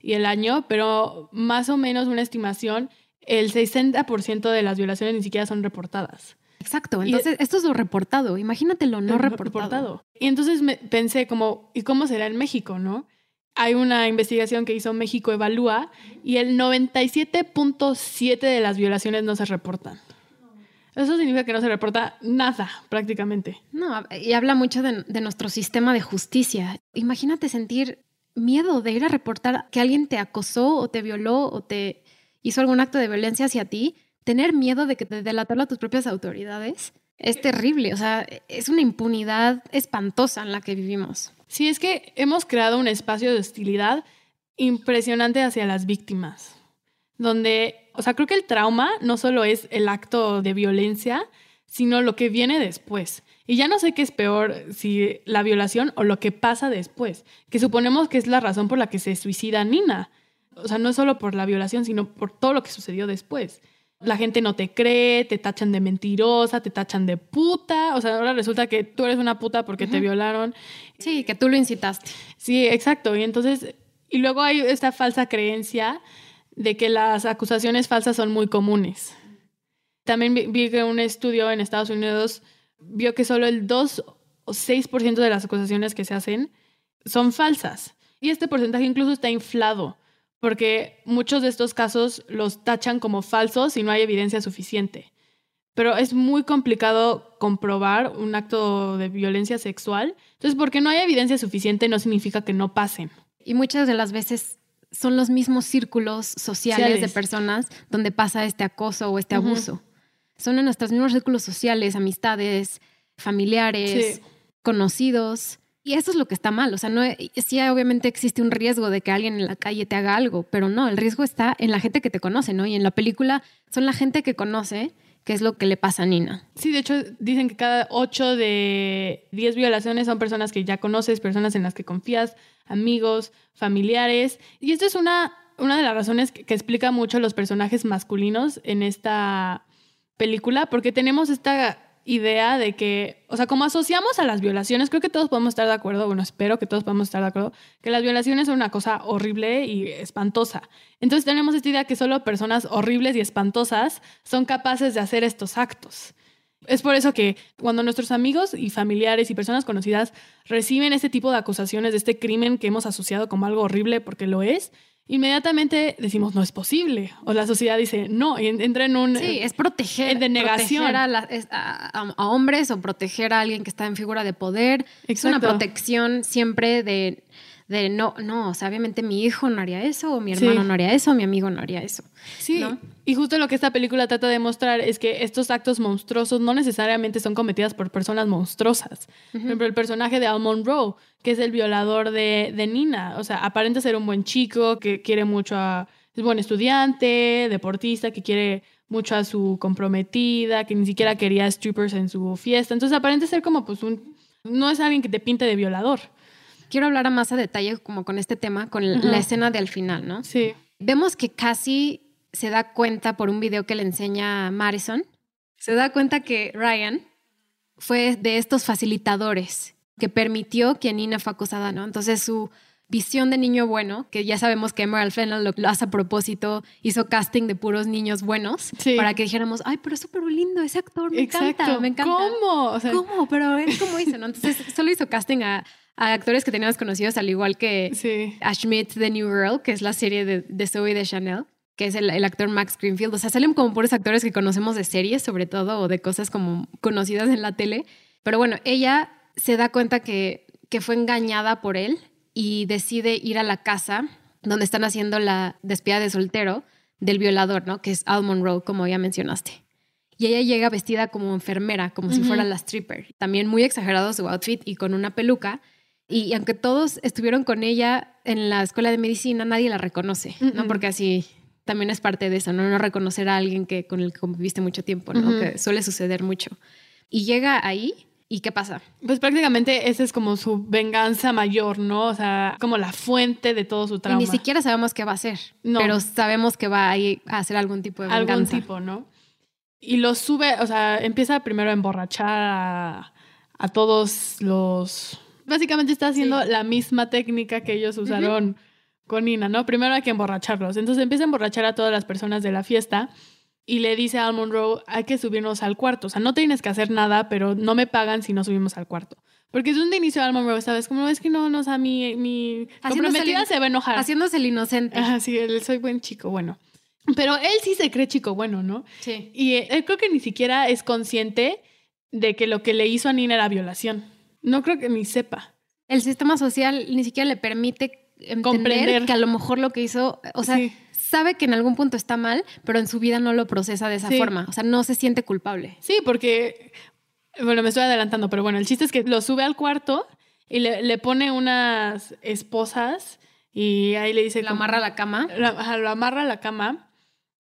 y el año, pero más o menos una estimación, el 60% de las violaciones ni siquiera son reportadas. Exacto, entonces y, esto es lo reportado, imagínate lo no reportado. reportado. Y entonces me pensé como, ¿y cómo será en México, no? Hay una investigación que hizo México Evalúa y el 97.7 de las violaciones no se reportan. Eso significa que no se reporta nada, prácticamente. No, y habla mucho de, de, nuestro sistema de justicia. Imagínate sentir miedo de ir a reportar que alguien te acosó o te violó o te hizo algún acto de violencia hacia ti. Tener miedo de que te delatarlo a tus propias autoridades es terrible. O sea, es una impunidad espantosa en la que vivimos. Sí, es que hemos creado un espacio de hostilidad impresionante hacia las víctimas, donde, o sea, creo que el trauma no solo es el acto de violencia, sino lo que viene después. Y ya no sé qué es peor, si la violación o lo que pasa después, que suponemos que es la razón por la que se suicida Nina. O sea, no solo por la violación, sino por todo lo que sucedió después la gente no te cree, te tachan de mentirosa, te tachan de puta. O sea, ahora resulta que tú eres una puta porque uh -huh. te violaron. Sí, que tú lo incitaste. Sí, exacto. Y entonces, y luego hay esta falsa creencia de que las acusaciones falsas son muy comunes. También vi que un estudio en Estados Unidos vio que solo el 2 o 6% de las acusaciones que se hacen son falsas. Y este porcentaje incluso está inflado porque muchos de estos casos los tachan como falsos y no hay evidencia suficiente. Pero es muy complicado comprobar un acto de violencia sexual. Entonces, porque no hay evidencia suficiente no significa que no pasen. Y muchas de las veces son los mismos círculos sociales, sociales. de personas donde pasa este acoso o este uh -huh. abuso. Son en nuestros mismos círculos sociales, amistades, familiares, sí. conocidos. Y eso es lo que está mal. O sea, no, sí, obviamente existe un riesgo de que alguien en la calle te haga algo, pero no, el riesgo está en la gente que te conoce, ¿no? Y en la película son la gente que conoce qué es lo que le pasa a Nina. Sí, de hecho, dicen que cada 8 de 10 violaciones son personas que ya conoces, personas en las que confías, amigos, familiares. Y esto es una, una de las razones que, que explica mucho los personajes masculinos en esta película, porque tenemos esta idea de que, o sea, como asociamos a las violaciones, creo que todos podemos estar de acuerdo, bueno, espero que todos podamos estar de acuerdo, que las violaciones son una cosa horrible y espantosa. Entonces tenemos esta idea que solo personas horribles y espantosas son capaces de hacer estos actos. Es por eso que cuando nuestros amigos y familiares y personas conocidas reciben este tipo de acusaciones de este crimen que hemos asociado como algo horrible porque lo es, inmediatamente decimos no es posible o la sociedad dice no y entra en un sí es proteger de negación proteger a, la, a, a, hombres o proteger a alguien que está en figura de poder. Exacto. es una protección siempre de de no, no, o sea, obviamente mi hijo no haría eso, o mi hermano sí. no haría eso, o mi amigo no haría eso. Sí, ¿no? y justo lo que esta película trata de mostrar es que estos actos monstruosos no necesariamente son cometidos por personas monstruosas. Uh -huh. Por ejemplo, el personaje de Al Monroe, que es el violador de, de Nina, o sea, aparenta ser un buen chico, que quiere mucho a... es buen estudiante, deportista, que quiere mucho a su comprometida, que ni siquiera quería strippers en su fiesta. Entonces aparenta ser como pues un... no es alguien que te pinte de violador quiero hablar a más a detalle como con este tema, con uh -huh. la escena de al final, ¿no? Sí. Vemos que casi se da cuenta por un video que le enseña Madison, se da cuenta que Ryan fue de estos facilitadores que permitió que Nina fue acosada, ¿no? Entonces su visión de niño bueno, que ya sabemos que Emerald Fennell lo, lo hace a propósito, hizo casting de puros niños buenos sí. para que dijéramos, ay, pero es súper lindo ese actor, me Exacto. encanta, me encanta. ¿Cómo? O sea, ¿Cómo? Pero él cómo hizo, ¿no? Entonces solo hizo casting a, a actores que teníamos conocidos, al igual que sí. Ash Schmidt The New Girl, que es la serie de, de Zoe de Chanel, que es el, el, actor Max Greenfield. O sea, salen como puros actores que conocemos de series, sobre todo, o de cosas como conocidas en la tele. Pero bueno, ella se da cuenta que, que fue engañada por él y decide ir a la casa donde están haciendo la despedida de soltero del violador, ¿no? Que es Al Monroe, como ya mencionaste. Y ella llega vestida como enfermera, como uh -huh. si fuera la stripper. También muy exagerado su outfit y con una peluca Y aunque todos estuvieron con ella en la escuela de medicina, nadie la reconoce, ¿no? Porque así también es parte de eso, ¿no? No reconocer a alguien que, con el que conviviste mucho tiempo, ¿no? Que suele suceder mucho. Y llega ahí, ¿y qué pasa? Pues prácticamente esa es como su venganza mayor, ¿no? O sea, como la fuente de todo su Y trauma. ni siquiera sabemos qué va a hacer, No. pero sabemos que va a ir a hacer algún tipo de algún venganza. tipo, ¿no? Y lo sube, o sea, empieza primero a emborrachar a, a todos los... Básicamente está haciendo Sí. la misma técnica que ellos usaron con Nina, ¿no? Primero hay que emborracharlos. Entonces empieza a emborrachar a todas las personas de la fiesta y le dice a Al Monroe, hay que subirnos al cuarto. O sea, no tienes que hacer nada, pero no me pagan si no subimos al cuarto. Porque desde un inicio Al Monroe, ¿sabes? Como es que no, no, o sea, mi, mi comprometida se va a enojar. Haciéndose el inocente. Ajá, sí, él- soy buen chico, bueno. Pero él sí se cree chico bueno, ¿no? Sí. Y eh, él creo que ni siquiera es consciente de que lo que le hizo a Nina era violación. No creo que ni sepa. El sistema social ni siquiera le permite entender Comprender. que a lo mejor lo que hizo, o sea, Sí. sabe que en algún punto está mal, pero en su vida no lo procesa de esa Sí. forma. O sea, no se siente culpable. Sí, porque, bueno, me estoy adelantando, pero bueno, el chiste es que lo sube al cuarto y le, le pone unas esposas y ahí le dice... La como- amarra a la cama. la- lo amarra a la cama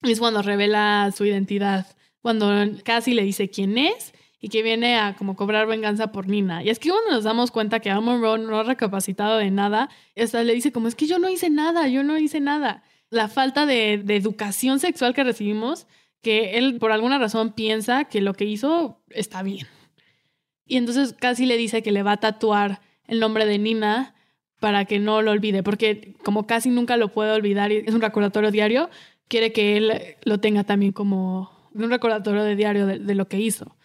y es cuando revela su identidad, cuando casi le dice quién es y que viene a como cobrar venganza por Nina. Y es que cuando nos damos cuenta que Al Monroe no ha recapacitado de nada, hasta le dice como es que yo no hice nada, yo no hice nada. La falta de, educación sexual que recibimos, que él por alguna razón piensa que lo que hizo está bien. Y entonces casi le dice que le va a tatuar el nombre de Nina para que no lo olvide, porque como casi nunca lo puede olvidar y es un recordatorio diario, quiere que él lo tenga también como un recordatorio de diario de lo que hizo.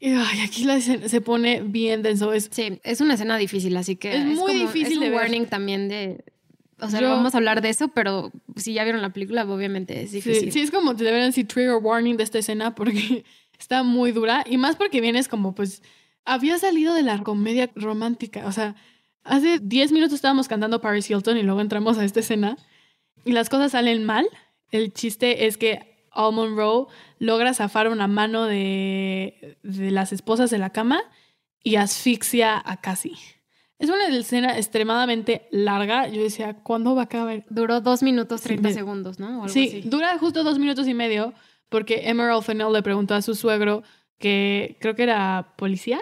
Y ay, aquí la escena se pone bien denso. Es, Sí, es una escena difícil, así que Es muy difícil es un de ver. warning también de, o sea, Yo- vamos a hablar de eso, pero si ya vieron la película, obviamente es sí, difícil. sí, es como te deberían decir trigger warning de esta escena porque está muy dura y más porque vienes como pues había salido de la comedia romántica, o sea, hace 10 minutos estábamos cantando Paris Hilton y luego entramos a esta escena y las cosas salen mal. El chiste es que Al Monroe logra zafar una mano de, de las esposas de la cama y asfixia a Cassie. Es una escena extremadamente larga. Yo decía, ¿cuándo va a acabar? Duró dos minutos, Sí, 30 me- segundos, ¿no? O algo Sí, así. dura justo dos minutos y medio porque Emerald Fennell le preguntó a su suegro, que creo que era policía,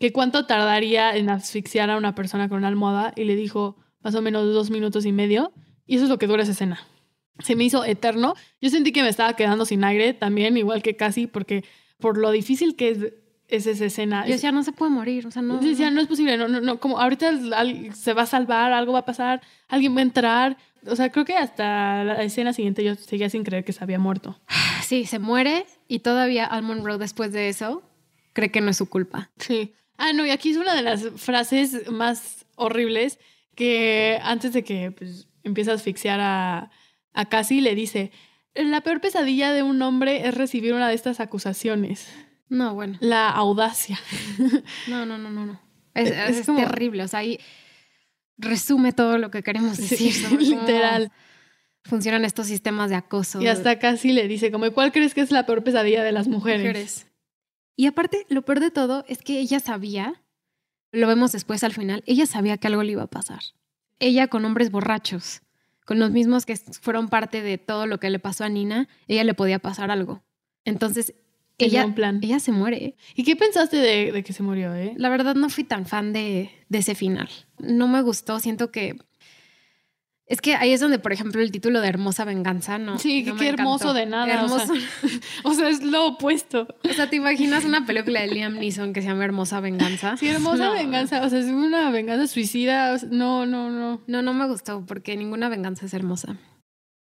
que cuánto tardaría en asfixiar a una persona con una almohada y le dijo más o menos dos minutos y medio y eso es lo que dura esa escena. Se me hizo eterno. Yo sentí que me estaba quedando sin aire también, igual que casi, porque por lo difícil que es, es esa escena. Yo decía, no se puede morir, o sea, no. Yo decía, no. es posible, no, no, no, como ahorita se va a salvar, algo va a pasar, alguien va a entrar. O sea, creo que hasta la escena siguiente yo seguía sin creer que se había muerto. Sí, se muere y todavía Al Monroe después de eso cree que no es su culpa. Sí. Ah, no, y aquí es una de las frases más horribles que antes de que pues, empiece a asfixiar a, a Cassie, le dice, la peor pesadilla de un hombre es recibir una de estas acusaciones, No, bueno. la audacia. No, no, no, no, no. Es, Es- es es como- terrible. O sea, ahí resume todo lo que queremos Sí, decir. cómo literal. Funcionan estos sistemas de acoso. Y hasta Cassie le dice, como, ¿cuál crees que es la peor pesadilla de las mujeres? mujeres. Y aparte, lo peor de todo es que ella sabía, lo vemos después al final, ella sabía que algo le iba a pasar. Ella con hombres borrachos, con los mismos que fueron parte de todo lo que le pasó a Nina, ella le podía pasar algo. Entonces, ella, un plan. ella se muere. ¿Y qué pensaste de, de que se murió, eh? La verdad no fui tan fan de, de ese final. No me gustó, siento que... Es que ahí es donde, por ejemplo, el título de Hermosa Venganza, ¿no? Sí, no qué hermoso de nada, o sea. Hermoso. O sea, es lo opuesto. O sea, ¿te imaginas una película de Liam Neeson que se llama Hermosa Venganza? Sí, hermosa No. venganza. O sea, es una venganza suicida. no, no, no. No, no me gustó porque ninguna venganza es hermosa.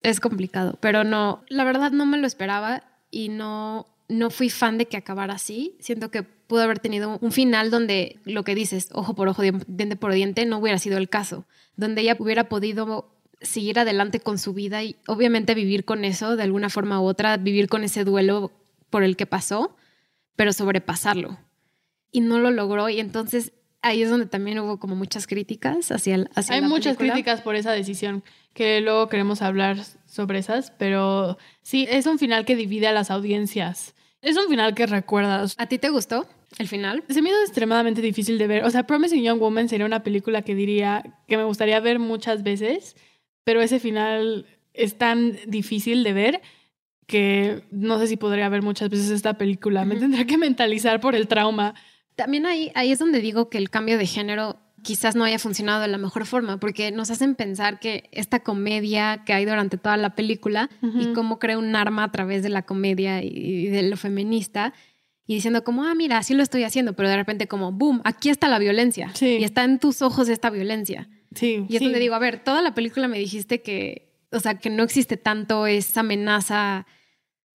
Es complicado, pero no, la verdad no me lo esperaba y no, no fui fan de que acabara así. Siento que pudo haber tenido un final donde lo que dices, ojo por ojo, diente por diente, no hubiera sido el caso. Donde ella hubiera podido seguir adelante con su vida y obviamente vivir con eso de alguna forma u otra, vivir con ese duelo por el que pasó, pero sobrepasarlo. Y no lo logró y entonces ahí es donde también hubo como muchas críticas hacia, el- hacia Hay la muchas película. críticas por esa decisión que luego queremos hablar sobre esas, pero sí, es un final que divide a las audiencias. Es un final que recuerdas. ¿A ti te gustó el final? Se me hizo extremadamente difícil de ver. O sea, Promising Young Woman sería una película que diría que me gustaría ver muchas veces, pero ese final es tan difícil de ver que no sé si podría ver muchas veces esta película. Me tendría que mentalizar por el trauma. También ahí, ahí es donde digo que el cambio de género quizás no haya funcionado de la mejor forma, porque nos hacen pensar que esta comedia que hay durante toda la película y cómo crea un arma a través de la comedia y de lo feminista, y diciendo como, ah, mira, así lo estoy haciendo, pero de repente como, boom, aquí está la violencia. Y está en tus ojos esta violencia. Sí. Y es donde digo, a ver, toda la película me dijiste que, o sea, que no existe tanto esa amenaza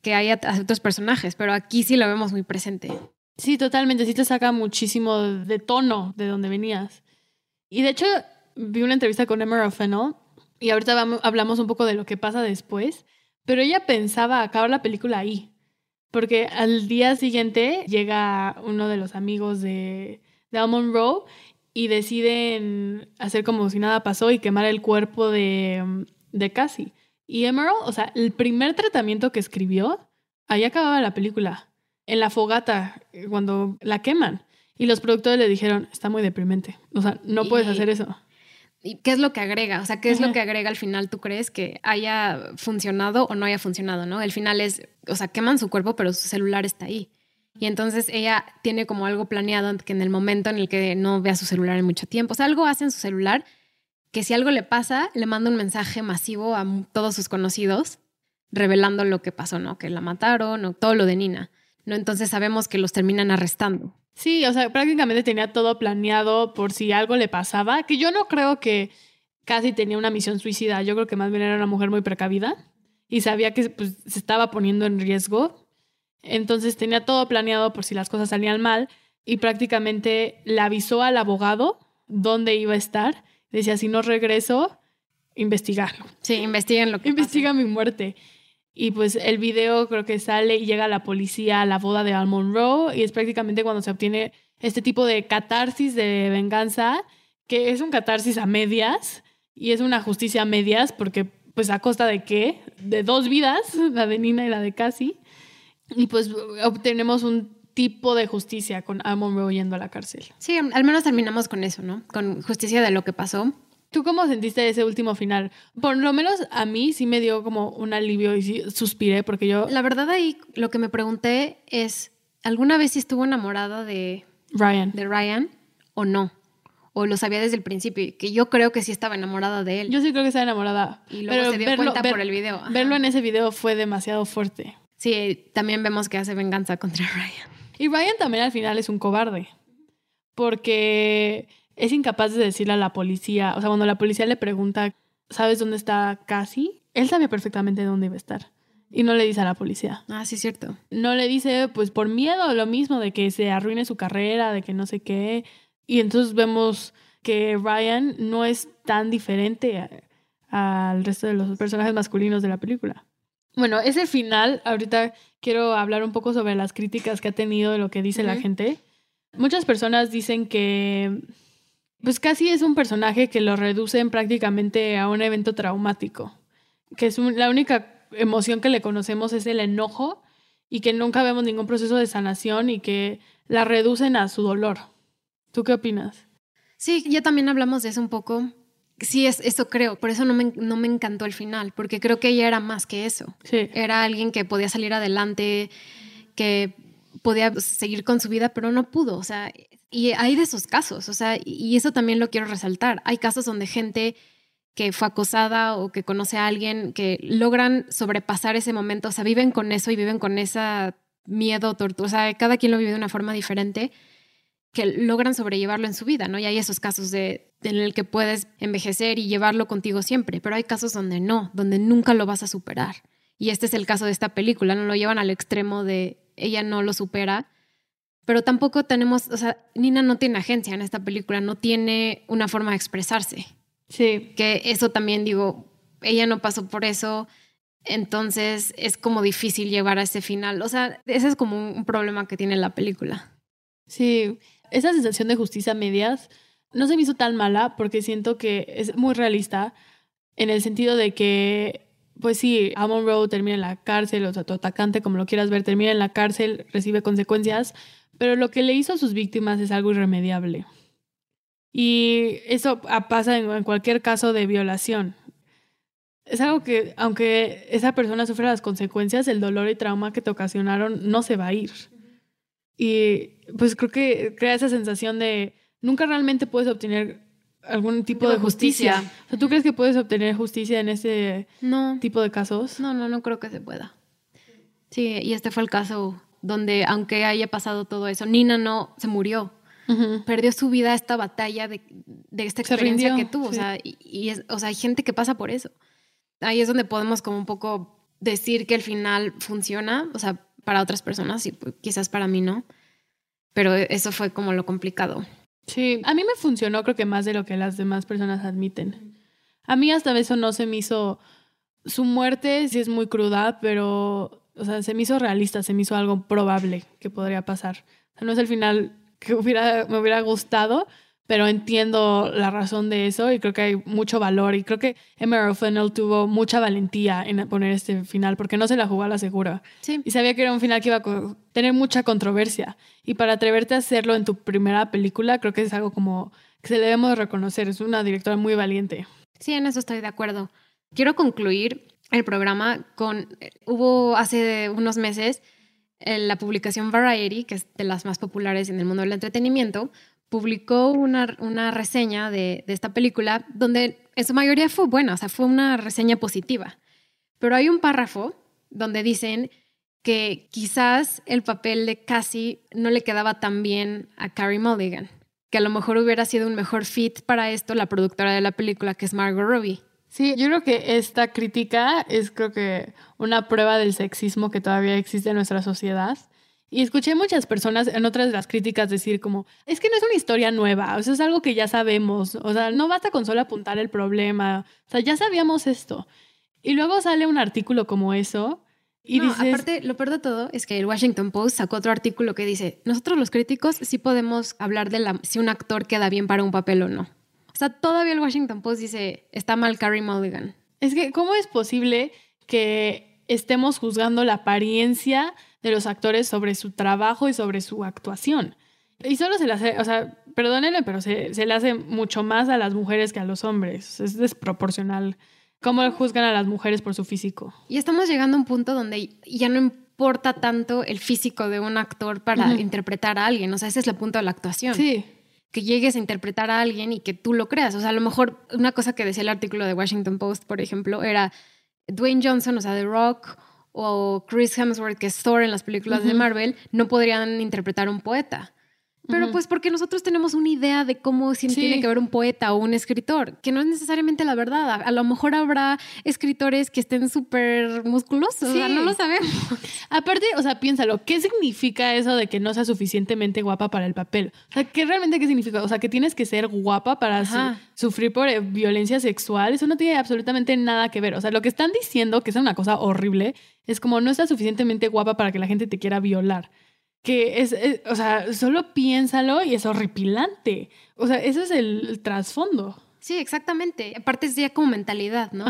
que hay a, otros personajes, pero aquí sí lo vemos muy presente. Sí, totalmente. Sí te saca muchísimo de tono de donde venías. Y de hecho, vi una entrevista con Emerald Fennell y ahorita hablamos un poco de lo que pasa después, pero ella pensaba acabar la película ahí, porque al día siguiente llega uno de los amigos de, de Almond Row y deciden hacer como si nada pasó y quemar el cuerpo de, de Cassie. Y Emerald, o sea, el primer tratamiento que escribió, ahí acababa la película, en la fogata, cuando la queman. Y los productores le dijeron, está muy deprimente. O sea, no puedes hacer eso. ¿Y qué es lo que agrega? O sea, ¿qué es lo que agrega al final? ¿Tú crees que haya funcionado o no haya funcionado, no? El final es, o sea, queman su cuerpo, pero su celular está ahí. Y entonces ella tiene como algo planeado que en el momento en el que no vea su celular en mucho tiempo, o sea, algo hace en su celular que si algo le pasa, le manda un mensaje masivo a todos sus conocidos revelando lo que pasó, ¿no? Que la mataron o todo lo de Nina, ¿no? Entonces sabemos que los terminan arrestando. Sí, o sea, prácticamente tenía todo planeado por si algo le pasaba, que yo no creo que casi tenía una misión suicida, yo creo que más bien era una mujer muy precavida y sabía que pues, se estaba poniendo en riesgo, entonces tenía todo planeado por si las cosas salían mal y prácticamente le avisó al abogado dónde iba a estar, decía, si no regreso, investigarlo. Sí, investiguen lo que Investiga mi muerte. Y pues el video creo que sale y llega la policía a la boda de Al Monroe y es prácticamente cuando se obtiene este tipo de catarsis de venganza, que es un catarsis a medias y es una justicia a medias porque pues a costa de qué? De dos vidas, la de Nina y la de Cassie. Y pues obtenemos un tipo de justicia con Al Monroe yendo a la cárcel. Sí, al menos terminamos con eso, ¿no? Con justicia de lo que pasó. ¿Tú cómo sentiste ese último final? Por lo menos a mí sí me dio como un alivio y sí suspiré porque yo... La verdad ahí lo que me pregunté es, ¿alguna vez si estuvo enamorada de Ryan. de Ryan o no? O lo sabía desde el principio, que yo creo que sí estaba enamorada de él. Yo sí creo que estaba enamorada. Y luego pero se dio verlo, cuenta por el video. Verlo en ese video fue demasiado fuerte. Sí, también vemos que hace venganza contra Ryan. Y Ryan también al final es un cobarde. Porque es incapaz de decirle a la policía, o sea, cuando la policía le pregunta, ¿sabes dónde está Cassie? Él sabe perfectamente dónde iba a estar. Y no le dice a la policía. Ah, sí, cierto. No le dice, pues por miedo, lo mismo, de que se arruine su carrera, de que no sé qué. Y entonces vemos que Ryan no es tan diferente al resto de los personajes masculinos de la película. Bueno, ese final, ahorita quiero hablar un poco sobre las críticas que ha tenido de lo que dice la gente. Muchas personas dicen que pues casi es un personaje que lo reducen prácticamente a un evento traumático, que es la única emoción que le conocemos es el enojo y que nunca vemos ningún proceso de sanación y que la reducen a su dolor. ¿Tú qué opinas? Sí, ya también hablamos de eso un poco. Sí, es, eso creo. Por eso no me, no me encantó el final, porque creo que ella era más que eso. Sí. Era alguien que podía salir adelante, que podía seguir con su vida, pero no pudo. O sea, y hay de esos casos, o sea, y eso también lo quiero resaltar. Hay casos donde gente que fue acosada o que conoce a alguien que logran sobrepasar ese momento, o sea, viven con eso y viven con esa miedo, tortura, o sea, cada quien lo vive de una forma diferente, que logran sobrellevarlo en su vida, ¿no? Y hay esos casos de, en el que puedes envejecer y llevarlo contigo siempre, pero hay casos donde no, donde nunca lo vas a superar. Y este es el caso de esta película, no lo llevan al extremo de ella no lo supera, pero tampoco tenemos, o sea, Nina no tiene agencia en esta película, no tiene una forma de expresarse. Sí. Que eso también digo, ella no pasó por eso, entonces es como difícil llevar a ese final. O sea, ese es como un, problema que tiene la película. Sí, esa sensación de justicia medias no se me hizo tan mala porque siento que es muy realista en el sentido de que pues sí, Amon Rowe termina en la cárcel, o sea, tu atacante, como lo quieras ver, termina en la cárcel, recibe consecuencias, pero lo que le hizo a sus víctimas es algo irremediable. Y eso pasa en, cualquier caso de violación. Es algo que, aunque esa persona sufra las consecuencias, el dolor y trauma que te ocasionaron no se va a ir. Y pues creo que crea esa sensación de nunca realmente puedes obtener algún tipo de justicia. ¿tú crees que puedes obtener justicia en ese tipo de casos? No, no, no creo que se pueda. Sí, y este fue el caso donde, aunque haya pasado todo eso, Nina no se murió. Perdió su vida esta batalla de, esta experiencia que tuvo. O, sea, y, o sea, hay gente que pasa por eso. Ahí es donde podemos como un poco decir que el final funciona, o sea, para otras personas y quizás para mí no. Pero eso fue como lo complicado. Sí, a mí me funcionó creo que más de lo que las demás personas admiten. A mí hasta eso no se me hizo... Su muerte sí es muy cruda, pero, o sea, se me hizo realista, se me hizo algo probable que podría pasar. O sea, no es el final que hubiera, me hubiera gustado, pero entiendo la razón de eso y creo que hay mucho valor y creo que Emerald Fennell tuvo mucha valentía en poner este final porque no se la jugó a la segura. Sí. Y sabía que era un final que iba a tener mucha controversia y para atreverte a hacerlo en tu primera película creo que es algo como que se le debemos reconocer, es una directora muy valiente. Sí, en eso estoy de acuerdo. Quiero concluir el programa con hubo hace unos meses la publicación Variety, que es de las más populares en el mundo del entretenimiento, publicó una, una reseña de, de, esta película donde en su mayoría fue buena, o sea, fue una reseña positiva. Pero hay un párrafo donde dicen que quizás el papel de Cassie no le quedaba tan bien a Carrie Mulligan, que a lo mejor hubiera sido un mejor fit para esto la productora de la película, que es Margot Robbie. Sí, yo creo que esta crítica es creo que una prueba del sexismo que todavía existe en nuestra sociedad y escuché muchas personas en otras de las críticas decir como, es que no es una historia nueva, o sea, es algo que ya sabemos, o sea, no basta con solo apuntar el problema, o sea, ya sabíamos esto. Y luego sale un artículo como eso y no, aparte, lo peor de todo es que el Washington Post sacó otro artículo que dice, nosotros los críticos sí podemos hablar de la, si un actor queda bien para un papel o no. O sea, todavía el Washington Post dice, está mal Carrie Mulligan. Es que, ¿cómo es posible que estemos juzgando la apariencia de los actores sobre su trabajo y sobre su actuación. Y solo se le hace, o sea, perdónenme, pero se, se le hace mucho más a las mujeres que a los hombres. Es desproporcional cómo juzgan a las mujeres por su físico. Y estamos llegando a un punto donde ya no importa tanto el físico de un actor para interpretar a alguien. O sea, ese es el punto de la actuación. Sí. Que llegues a interpretar a alguien y que tú lo creas. O sea, a lo mejor una cosa que decía el artículo de Washington Post, por ejemplo, era Dwayne Johnson, o sea, The Rock o Chris Hemsworth, que es Thor en las películas de Marvel, no podrían interpretar un poeta. Pero pues porque nosotros tenemos una idea de cómo tiene que ver un poeta o un escritor, que no es necesariamente la verdad. A, lo mejor habrá escritores que estén súper musculosos, no lo sabemos. Aparte, o sea, piénsalo, ¿qué significa eso de que no sea suficientemente guapa para el papel? O sea, ¿qué realmente qué significa? O sea, que tienes que ser guapa para sufrir por eh, violencia sexual. Eso no tiene absolutamente nada que ver. O sea, lo que están diciendo, que es una cosa horrible, es como no estás suficientemente guapa para que la gente te quiera violar que es, o sea, solo piénsalo y es horripilante. O sea, ese es el, trasfondo. Sí, exactamente. Aparte es ya como mentalidad, ¿no?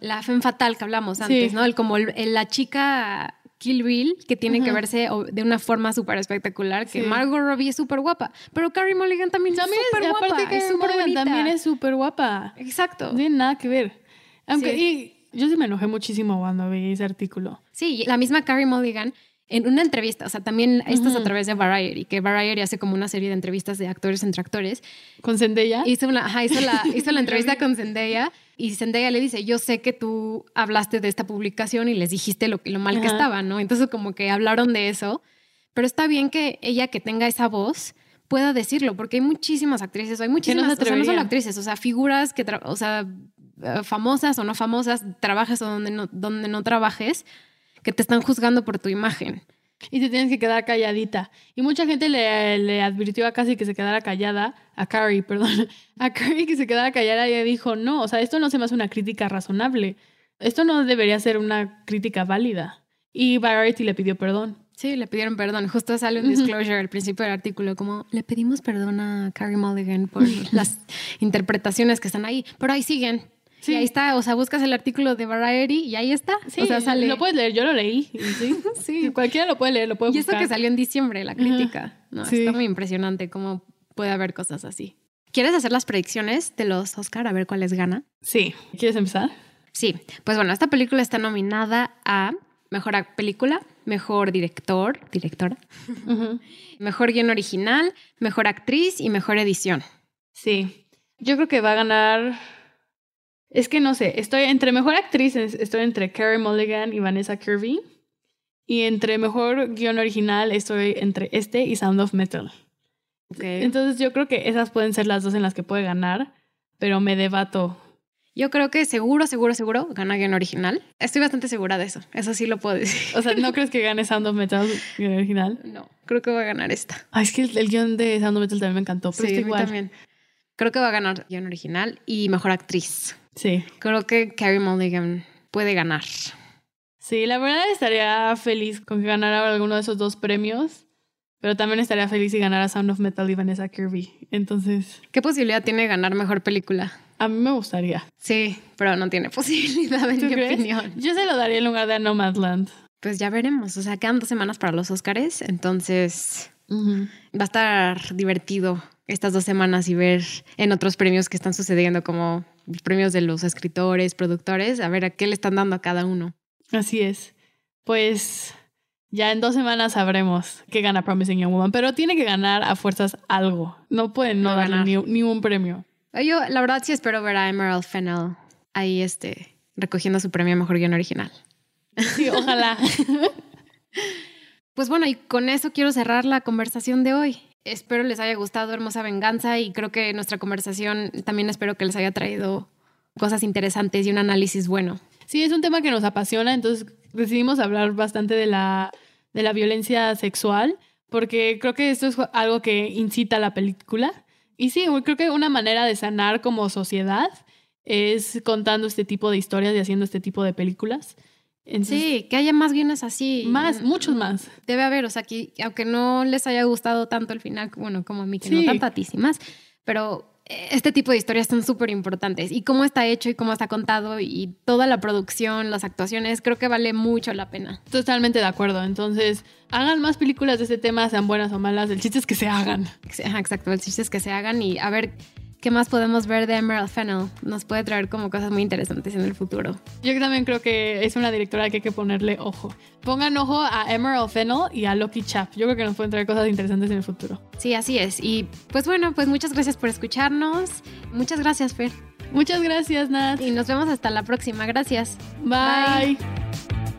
La fe fatal que hablamos antes, ¿no? El como la chica Kill Bill, que tiene que verse de una forma súper espectacular, que Margot Robbie es súper guapa, pero Carrie Mulligan también, es súper guapa. Que es también es súper guapa. Exacto. No tiene nada que ver. Aunque, y yo sí me enojé muchísimo cuando vi ese artículo. Sí, la misma Carrie Mulligan en una entrevista, o sea, también esto es a través de Variety, que Variety hace como una serie de entrevistas de actores entre actores. ¿Con Zendaya? Hizo, una, hizo, la, hizo la entrevista con Zendaya y Zendaya le dice, yo sé que tú hablaste de esta publicación y les dijiste lo, lo mal que estaba, ¿no? Entonces como que hablaron de eso, pero está bien que ella que tenga esa voz pueda decirlo, porque hay muchísimas actrices, hay muchísimas, no o sea, no solo actrices, o sea, figuras que, o sea, eh, famosas o no famosas, trabajes o donde no, donde no trabajes, que te están juzgando por tu imagen. Y te tienes que quedar calladita. Y mucha gente le, le advirtió a Cassie que se quedara callada, a Carrie, perdón, a Carrie que se quedara callada y dijo, no, o sea, esto no se me hace una crítica razonable. Esto no debería ser una crítica válida. Y Variety le pidió perdón. Sí, le pidieron perdón. Justo sale un disclosure al principio del artículo, como le pedimos perdón a Carrie Mulligan por las interpretaciones que están ahí, pero ahí siguen. Sí. ahí está, o sea, buscas el artículo de Variety y ahí está. Sí, o sea, sale. lo puedes leer, yo lo leí. Sí, sí. cualquiera lo puede leer, lo puede Y buscar. eso que salió en diciembre, la crítica. No, Sí. está muy impresionante cómo puede haber cosas así. ¿Quieres hacer las predicciones de los Oscar a ver cuáles gana? Sí. ¿Quieres empezar? Sí, pues bueno, esta película está nominada a Mejor Película, Mejor Director, Directora, Mejor Guión Original, Mejor Actriz y Mejor Edición. Sí. Yo creo que va a ganar. Es que no sé, estoy entre mejor actriz, es- estoy entre Carey Mulligan y Vanessa Kirby. Y entre mejor guion original, estoy entre este y Sound of Metal. Entonces yo creo que esas pueden ser las dos en las que puede ganar, pero me debato. Yo creo que seguro, seguro, seguro gana Guión Original. Estoy bastante segura de eso. Eso sí lo puedo decir. O sea, ¿no crees que gane Sound of Metal guion original? No, creo que va a ganar esta. Ay, es que el, el guion de Sound of Metal también me encantó, pero Sí, igual. también. Creo que va a ganar Guión Original y Mejor Actriz. Sí. Creo que Carey Mulligan puede ganar. Sí, la verdad estaría feliz con que ganara alguno de esos dos premios, pero también estaría feliz si ganara Sound of Metal y Vanessa Kirby. Entonces, ¿Qué posibilidad tiene ganar Mejor Película? a mí me gustaría. Sí, pero no tiene posibilidad en ¿Tú mi crees? opinión. Yo se lo daría en lugar de a Nomadland. Pues ya veremos. O sea, quedan dos semanas para los Oscars, entonces va a estar divertido estas dos semanas y ver en otros premios que están sucediendo, como premios de los escritores, productores, a ver a qué le están dando a cada uno. Así es. Pues ya en dos semanas sabremos qué gana Promising Young Woman, pero tiene que ganar a fuerzas algo. No pueden no, No darle ni, ni un premio. Yo, la verdad, sí espero ver a Emerald Fennell ahí este, recogiendo su premio a Mejor Guión Original. Sí, ojalá. Pues bueno, y con eso quiero cerrar la conversación de hoy. Espero les haya gustado Hermosa Venganza y creo que nuestra conversación también espero que les haya traído cosas interesantes y un análisis bueno. Sí, es un tema que nos apasiona, entonces decidimos hablar bastante de la, de la violencia sexual, porque creo que esto es algo que incita a la película. Y sí, creo que una manera de sanar como sociedad es contando este tipo de historias y haciendo este tipo de películas. Entonces, Sí, que haya más guiones así. Más, muchos más. Debe haber, o sea, que aunque no les haya gustado tanto el final, bueno, como a mí, que Sí. no tanto a ti, sí más, pero eh, este tipo de historias son súper importantes. Y cómo está hecho y cómo está contado y toda la producción, las actuaciones, creo que vale mucho la pena. Totalmente de acuerdo. Entonces, hagan más películas de este tema, sean buenas o malas. El chiste es que se hagan. Ajá, Exacto, el chiste es que se hagan y a ver qué más podemos ver de Emerald Fennell. Nos puede traer como cosas muy interesantes en el futuro. Yo también creo que es una directora que hay que ponerle ojo. Pongan ojo a Emerald Fennell y a Loki Chap. Yo creo que nos pueden traer cosas interesantes en el futuro. Sí, así es. Y pues bueno, pues muchas gracias por escucharnos. Muchas gracias, Fer. Muchas gracias, Nat. Y nos vemos hasta la próxima. Gracias. Bye. Bye.